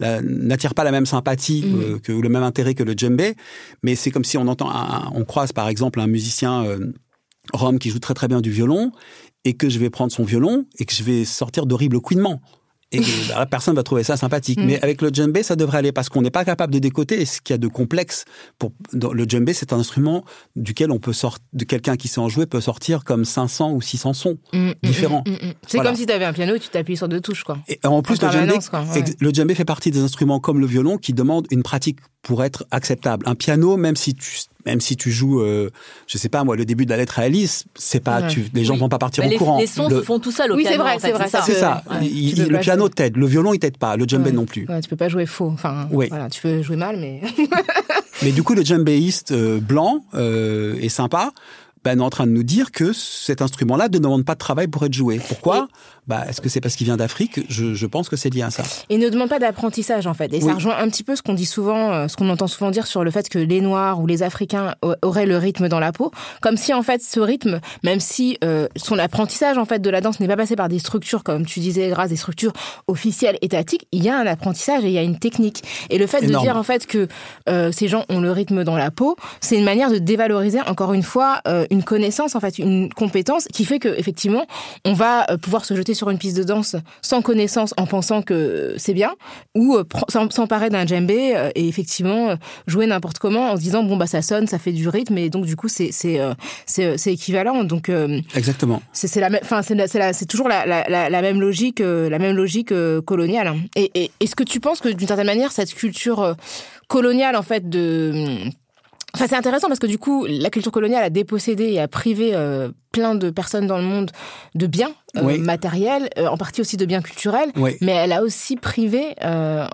n'attire pas la même sympathie mmh. euh, que le même intérêt que le djembé, mais c'est comme si on entend, un, on croise par exemple un musicien rome qui joue très très bien du violon et que je vais prendre son violon et que je vais sortir d'horribles couinements. Et la personne va trouver ça sympathique. Mm. Mais avec le djembé, ça devrait aller parce qu'on n'est pas capable de décoter ce qu'il y a de complexe. Pour le djembé, c'est un instrument duquel on peut sortir, de quelqu'un qui sait en jouer peut sortir comme 500 ou 600 sons mm, différents. Mm, c'est voilà. comme si tu avais un piano et tu t'appuies sur deux touches, quoi. Et en plus, en le, djembé, quoi, ouais. le djembé fait partie des instruments comme le violon qui demandent une pratique pour être acceptable. Un piano, même si tu même si tu joues, euh, je sais pas moi, le début de la lettre à Alice, c'est pas, ouais. tu, les gens oui. vont pas partir bah, au les, courant. Les sons le... se font tout seuls au oui, piano. c'est vrai, en fait, c'est vrai. C'est ça. Ouais. Il, il, le piano t'aide, le violon il t'aide pas, le djembé non plus. tu peux pas jouer faux. Enfin, oui. voilà, tu peux jouer mal, mais. mais du coup, le djembéiste euh, blanc euh, est sympa. Ben, est en train de nous dire que cet instrument-là ne demande pas de travail pour être joué. Pourquoi? Bah, Est-ce que c'est parce qu'il vient d'Afrique? Je, je, pense que c'est lié à ça. Il ne demande pas d'apprentissage, en fait. Et oui. ça rejoint un petit peu ce qu'on dit souvent, euh, ce qu'on entend souvent dire sur le fait que les Noirs ou les Africains auraient le rythme dans la peau. Comme si, en fait, ce rythme, même si euh, son apprentissage, en fait, de la danse n'est pas passé par des structures, comme tu disais, grâce des structures officielles, étatiques, il y a un apprentissage et il y a une technique. Et le fait Énorme. de dire, en fait, que euh, ces gens ont le rythme dans la peau, c'est une manière de dévaloriser, encore une fois, euh, une connaissance, en fait, une compétence qui fait que, effectivement, on va pouvoir se jeter sur une piste de danse sans connaissance en pensant que c'est bien, ou euh, s'emparer d'un djembé euh, et effectivement euh, jouer n'importe comment en se disant bon bah ça sonne, ça fait du rythme et donc du coup c'est c'est c'est c'est équivalent donc exactement. C'est c'est la enfin c'est c'est c'est toujours la, la, même logique la même logique coloniale. Hein. Et, et est-ce que tu penses que d'une certaine manière cette culture coloniale en fait de Enfin, c'est intéressant parce que du coup, la culture coloniale a dépossédé et a privé euh, plein de personnes dans le monde de biens euh, oui. matériels, euh, en partie aussi de biens culturels, oui. mais elle a aussi privé, euh,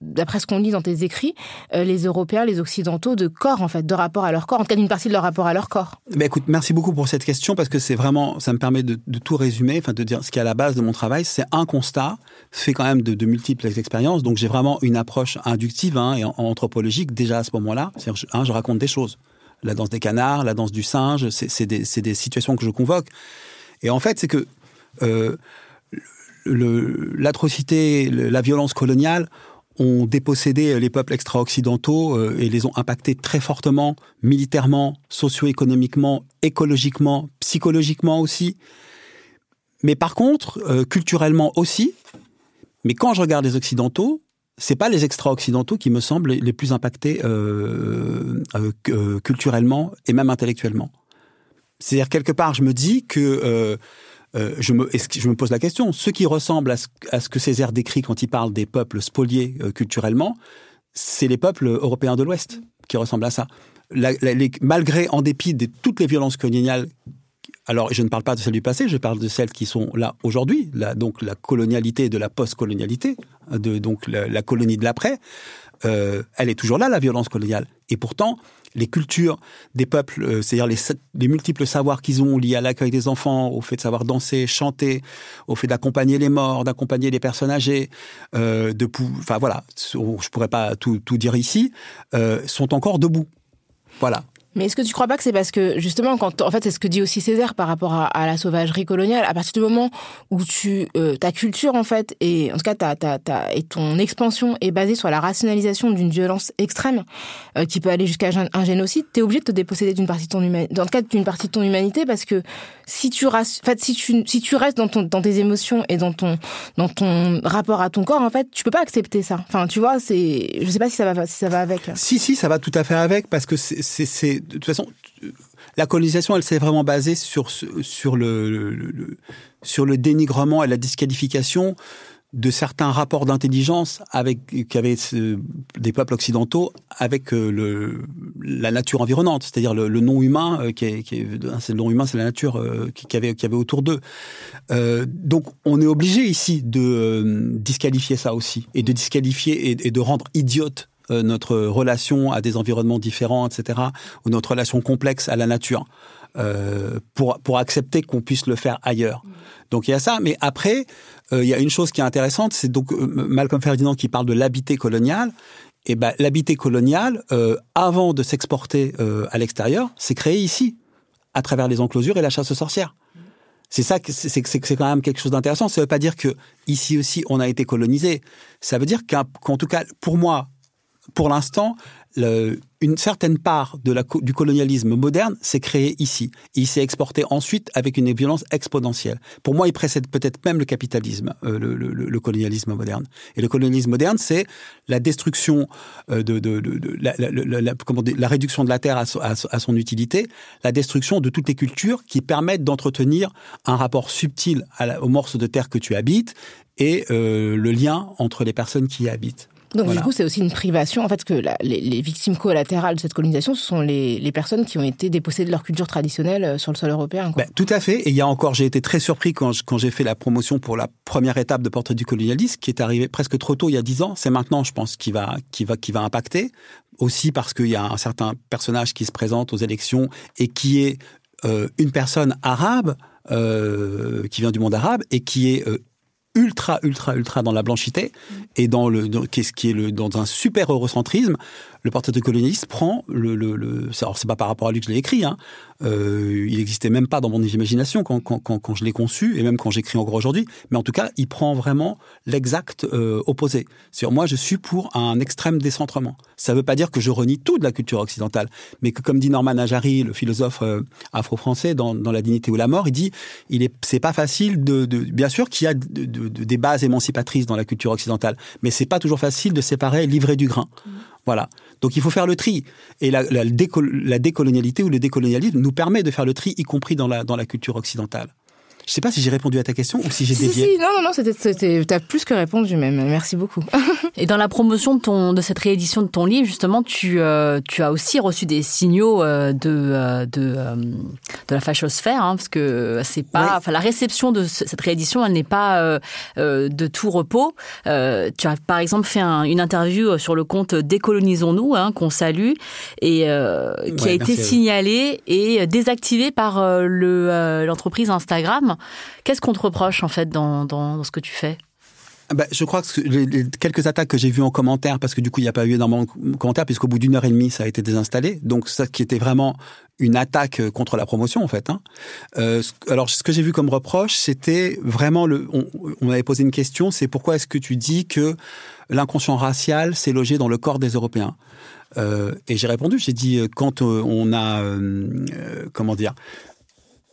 d'après ce qu'on lit dans tes écrits, les Européens, les Occidentaux, de corps, en fait, de rapport à leur corps, en tout cas d'une partie de leur rapport à leur corps. Ben écoute, merci beaucoup pour cette question parce que c'est vraiment, ça me permet de, de, tout résumer, enfin de dire ce qui est à la base de mon travail, c'est un constat fait quand même de, de multiples expériences, donc j'ai vraiment une approche inductive hein, et anthropologique déjà à ce moment-là, hein, je raconte des choses la danse des canards, la danse du singe, c'est des, situations que je convoque. Et en fait, c'est que euh, l'atrocité, la violence coloniale ont dépossédé les peuples extra-occidentaux euh, et les ont impactés très fortement, militairement, socio-économiquement, écologiquement, psychologiquement aussi. Mais par contre, euh, culturellement aussi. Mais quand je regarde les Occidentaux, c'est pas les extra-occidentaux qui me semblent les plus impactés euh, euh, culturellement et même intellectuellement. C'est-à-dire quelque part, je me dis que euh, je, me, pose la question ce qui ressemble à ce, que Césaire décrit quand il parle des peuples spoliés culturellement, c'est les peuples européens de l'Ouest qui ressemblent à ça. Malgré, en dépit de toutes les violences coloniales alors, je ne parle pas de celles du passé, je parle de celles qui sont là aujourd'hui, donc la colonialité de la post-colonialité, de donc la, colonie de l'après. Euh, elle est toujours là, la violence coloniale. Et pourtant, les cultures des peuples, euh, c'est-à-dire les, les, multiples savoirs qu'ils ont liés à l'accueil des enfants, au fait de savoir danser, chanter, au fait d'accompagner les morts, d'accompagner les personnes âgées, euh, de, enfin voilà, je pourrais pas tout, tout dire ici, sont encore debout. Voilà. Mais est-ce que tu crois pas que c'est parce que justement, quand en fait, c'est ce que dit aussi Césaire par rapport à, la sauvagerie coloniale, à partir du moment où tu euh, ta culture en fait et en tout cas ta, ta, ta et ton expansion est basée sur la rationalisation d'une violence extrême euh, qui peut aller jusqu'à un génocide, t'es obligé de te déposséder d'une partie de ton humanité, dans le cadre d'une partie de ton humanité parce que si tu en fait si tu si tu restes dans ton dans tes émotions et dans ton dans ton rapport à ton corps en fait, tu peux pas accepter ça. Enfin, tu vois, c'est je sais pas si ça va si ça va avec. Si si, ça va tout à fait avec parce que c'est c'est de toute façon, la colonisation, elle s'est vraiment basée sur, sur, le, sur le dénigrement et la disqualification de certains rapports d'intelligence avec qu'avaient des peuples occidentaux avec euh, la nature environnante, c'est-à-dire le, non humain euh, qui est, qui le non humain, c'est la nature euh, qui, avait qui avait autour d'eux. donc on est obligé ici de disqualifier ça aussi et de disqualifier et de rendre idiote euh, notre relation à des environnements différents, etc., ou notre relation complexe à la nature, euh, pour, pour accepter qu'on puisse le faire ailleurs. Donc il y a ça, mais après, euh, il y a une chose qui est intéressante, c'est donc Malcolm Ferdinand qui parle de l'habité colonial. Et ben l'habité colonial, avant de s'exporter à l'extérieur, c'est créé ici, à travers les enclosures et la chasse aux sorcières. C'est ça, c'est quand même quelque chose d'intéressant. Ça ne veut pas dire que ici aussi on a été colonisé. Ça veut dire qu'en tout cas, pour moi, pour l'instant, une certaine part de la, du colonialisme moderne s'est créée ici. il s'est exporté ensuite avec une violence exponentielle. Pour moi, il précède peut-être même le capitalisme, euh, le, le, le, colonialisme moderne. Et le colonialisme moderne, c'est la destruction euh, de, de, de, la, la, comment la, réduction de la terre à, à, son utilité, la destruction de toutes les cultures qui permettent d'entretenir un rapport subtil à aux morceaux de terre que tu habites et euh, le lien entre les personnes qui y habitent. Donc du coup, c'est aussi une privation. En fait, que les, victimes collatérales de cette colonisation, ce sont les, personnes qui ont été dépossédées de leur culture traditionnelle euh, sur le sol européen. Ben, tout à fait. Et il y a encore, j'ai été très surpris quand, quand j'ai fait la promotion pour la première étape de Portrait du colonialisme, qui est arrivé presque trop tôt, il y a dix ans. C'est maintenant, je pense, qui va, qui va, qui va impacter. Aussi parce qu'il y a un certain personnage qui se présente aux élections et qui est euh, une personne arabe. Euh, qui vient du monde arabe et qui est ultra, ultra, ultra dans la blanchité et dans le, qu'est-ce qui est le, dans un super eurocentrisme. Le portrait de coloniste prend le, le, le alors c'est pas par rapport à lui que je l'ai écrit, hein, euh, il n'existait même pas dans mon imagination quand, quand, quand, quand je l'ai conçu, et même quand j'écris encore aujourd'hui. Mais en tout cas, il prend vraiment l'exact euh, opposé. Sur moi, je suis pour un extrême décentrement. Ça ne veut pas dire que je renie tout de la culture occidentale, mais que comme dit Norman Ajari, le philosophe euh, afro-français dans, dans, La dignité ou la mort, il dit il est c'est pas facile de, de bien sûr qu'il y a de, de, des bases émancipatrices dans la culture occidentale, mais c'est pas toujours facile de séparer livrer du grain. Mmh. Voilà. Donc il faut faire le tri. Et la, décolonialité ou le décolonialisme nous permet de faire le tri, y compris dans la culture occidentale. Je sais pas si j'ai répondu à ta question ou si j'ai dévié. Si, non, non, non, c'était, t'as plus que répondu même. Merci beaucoup. Et dans la promotion de ton, de cette réédition de ton livre, justement, tu, euh, tu as aussi reçu des signaux euh, de, euh, de, de la fachosphère, hein, parce que c'est pas, enfin, la réception de cette réédition, elle n'est pas de tout repos. tu as, par exemple, fait une interview sur le compte Décolonisons-nous, hein, qu'on salue, et qui a été signalé et désactivé par le, l'entreprise Instagram. Qu'est-ce qu'on te reproche en fait dans, ce que tu fais? Ah bah, je crois que les, quelques attaques que j'ai vues en commentaire, parce que du coup il n'y a pas eu énormément de commentaires, puisqu'au bout d'une heure et demie ça a été désinstallé. Donc ça qui était vraiment une attaque contre la promotion en fait. Hein. Euh, alors ce que j'ai vu comme reproche, c'était vraiment. On, on m'avait posé une question, c'est pourquoi est-ce que tu dis que l'inconscient racial s'est logé dans le corps des Européens? Euh, Et j'ai répondu, j'ai dit euh, quand on a comment dire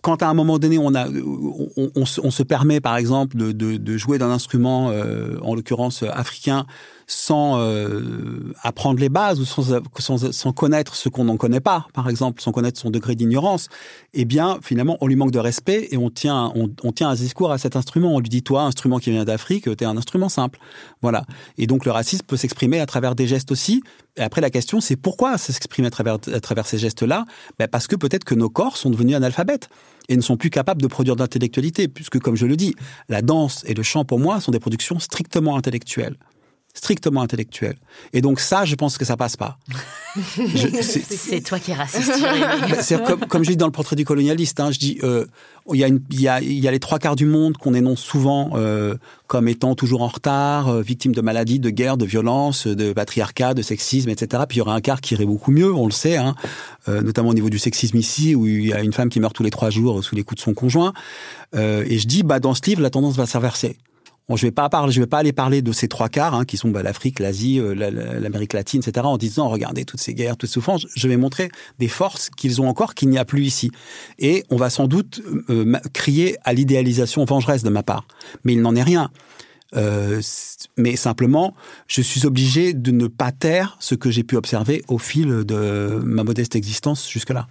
quand à un moment donné on a, on, on, se permet par exemple de, de, jouer d'un instrument, euh, en l'occurrence africain, sans euh, apprendre les bases ou sans, sans, connaître ce qu'on n'en connaît pas, par exemple, sans connaître son degré d'ignorance, eh bien, finalement, on lui manque de respect et on tient, on, tient un discours à cet instrument. On lui dit, toi, instrument qui vient d'Afrique, t'es un instrument simple. Voilà. Et donc, le racisme peut s'exprimer à travers des gestes aussi. Et après, la question, c'est pourquoi ça s'exprime à travers, à travers ces gestes-là? Ben Parce que peut-être que nos corps sont devenus analphabètes et ne sont plus capables de produire d'intellectualité, puisque, comme je le dis, la danse et le chant, pour moi, sont des productions strictement intellectuelles. Strictement intellectuel. Et donc ça, je pense que ça passe pas. C'est toi qui es raciste. c'est comme, comme je dis dans le portrait du colonialiste, hein, je dis euh, il y, a une, il, y a, il y a les trois quarts du monde qu'on énonce souvent euh, comme étant toujours en retard, euh, victime de maladies, de guerres, de violences, de patriarcat, de sexisme, etc. Puis il y aurait un quart qui irait beaucoup mieux, on le sait, hein, euh, notamment au niveau du sexisme ici, où il y a une femme qui meurt tous les trois jours sous les coups de son conjoint. Euh, et je dis, bah dans ce livre, la tendance va s'inverser. Bon, je vais pas parler, je vais pas aller parler de ces trois quarts hein, qui sont bah, l'Afrique, l'Asie, euh, l'Amérique latine, etc. En disant regardez toutes ces guerres, toutes ces souffrances. Je vais montrer des forces qu'ils ont encore qu'il n'y a plus ici. Et on va sans doute euh, crier à l'idéalisation vengeresse de ma part, mais il n'en est rien. Euh, mais simplement, je suis obligé de ne pas taire ce que j'ai pu observer au fil de ma modeste existence jusque-là.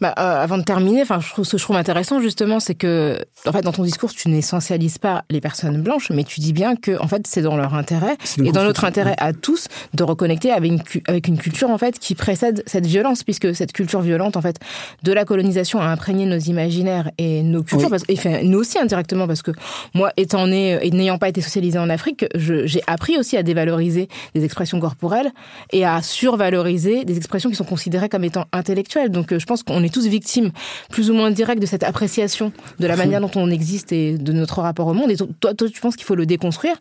Bah, euh, avant de terminer, enfin, je trouve, ce que je trouve intéressant justement, c'est que, en fait, dans ton discours, tu n'essentialises pas les personnes blanches, mais tu dis bien que, en fait, c'est dans leur intérêt et dans notre intérêt à tous de reconnecter avec une, avec une culture en fait qui précède cette violence, puisque cette culture violente, en fait, de la colonisation a imprégné nos imaginaires et nos cultures, parce, et nous aussi indirectement, parce que moi, étant né et n'ayant pas été socialisé en Afrique, j'ai appris aussi à dévaloriser des expressions corporelles et à survaloriser des expressions qui sont considérées comme étant intellectuelles. Donc euh, je pense qu'on est tous victimes plus ou moins directes de cette appréciation de la manière dont on existe et de notre rapport au monde. Et toi, toi tu penses qu'il faut le déconstruire,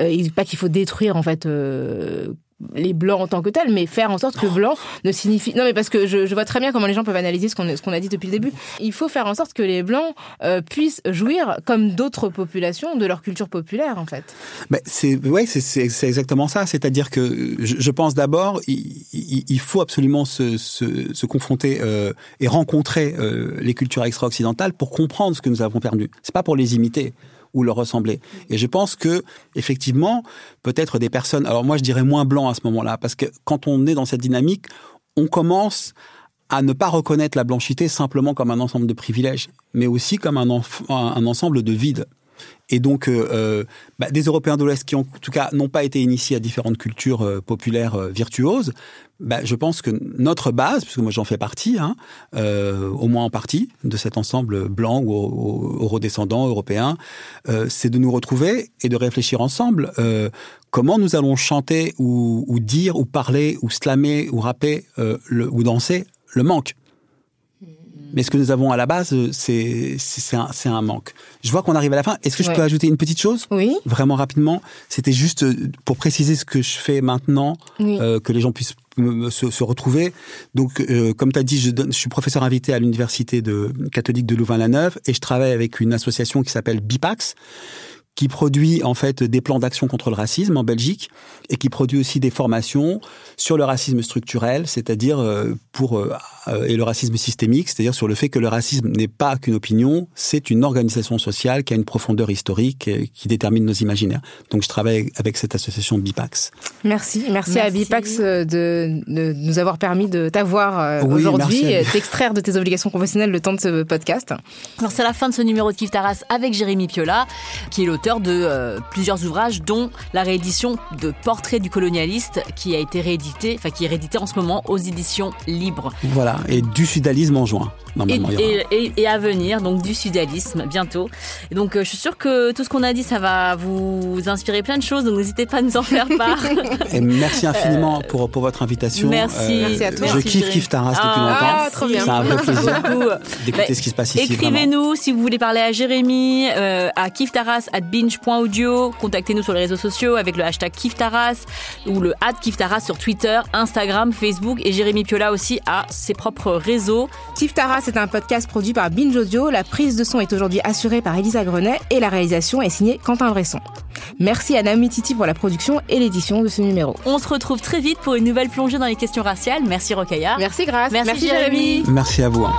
euh, pas qu'il faut détruire en fait euh, les blancs en tant que tels, mais faire en sorte que blanc ne signifie. Non, mais parce que je, vois très bien comment les gens peuvent analyser ce qu'on a dit depuis le début. Il faut faire en sorte que les blancs euh, puissent jouir, comme d'autres populations, de leur culture populaire, en fait. Mais c'est c'est exactement ça. C'est-à-dire que je, pense d'abord, il, faut absolument se confronter euh, et rencontrer euh, les cultures extra-occidentales pour comprendre ce que nous avons perdu. C'est pas pour les imiter ou leur ressembler. Et je pense que effectivement, peut-être des personnes, alors moi je dirais moins blanc à ce moment-là, parce que quand on est dans cette dynamique, on commence à ne pas reconnaître la blanchité simplement comme un ensemble de privilèges, mais aussi comme un, un ensemble de vides. Et donc, euh, euh, bah, des Européens de l'Ouest qui, en tout cas, n'ont pas été initiés à différentes cultures euh, populaires virtuoses, bah, je pense que notre base, puisque moi j'en fais partie, hein, au moins en partie, de cet ensemble blanc ou eurodescendant européen, c'est de nous retrouver et de réfléchir ensemble comment nous allons chanter ou, ou, dire ou parler ou slammer ou rapper ou danser le manque. Mais ce que nous avons à la base, c'est un, un manque. Je vois qu'on arrive à la fin. Est-ce que je peux ajouter une petite chose? Oui. Vraiment rapidement. C'était juste euh, pour préciser ce que je fais maintenant, euh, que les gens puissent se, se, retrouver. Donc, euh, comme tu as dit, je, donne, je suis professeur invité à l'université de catholique de Louvain-la-Neuve et je travaille avec une association qui s'appelle BIPAX qui produit en fait des plans d'action contre le racisme en Belgique et qui produit aussi des formations sur le racisme structurel, c'est-à-dire euh, pour euh, et le racisme systémique, c'est-à-dire sur le fait que le racisme n'est pas qu'une opinion, c'est une organisation sociale qui a une profondeur historique et qui détermine nos imaginaires. Donc je travaille avec cette association Bipax. Merci, merci, à Bipax euh, de, de, nous avoir permis de t'avoir aujourd'hui, d'extraire de tes obligations professionnelles le temps de ce podcast. Alors c'est la fin de ce numéro de Kif Taras avec Jérémy Piola, qui est l'auteur de euh, plusieurs ouvrages, dont la réédition de Portrait du colonialiste, qui a été réédité, enfin qui est réédité en ce moment aux éditions libres. Voilà, et du sudalisme en juin. Et, et, à venir, donc du sudalisme bientôt. Et donc euh, je suis sûre que tout ce qu'on a dit, ça va vous inspirer plein de choses, donc n'hésitez pas à nous en faire part. et merci infiniment pour, pour votre invitation. Merci. merci à toi. Je kiffe Kif Taras depuis ah, longtemps. Ah, trop bien. C'est un vrai plaisir d'écouter ce qui se passe ici. Écrivez-nous si vous voulez parler à Jérémy, euh, à kiftaras at binge.audio. Contactez-nous sur les réseaux sociaux avec le hashtag Kiftaras ou le at Kiftaras sur Twitter, Instagram, Facebook et Jérémy Piola aussi a ses propres réseaux. Kiftaras c'est un podcast produit par Binge Audio. La prise de son est aujourd'hui assurée par Elisa Grenet et la réalisation est signée Quentin Bresson. Merci à Naomi Titi pour la production et l'édition de ce numéro. On se retrouve très vite pour une nouvelle plongée dans les questions raciales. Merci Rokaya. Merci Grace. Merci, Merci Jérémy. Merci à vous. Hein.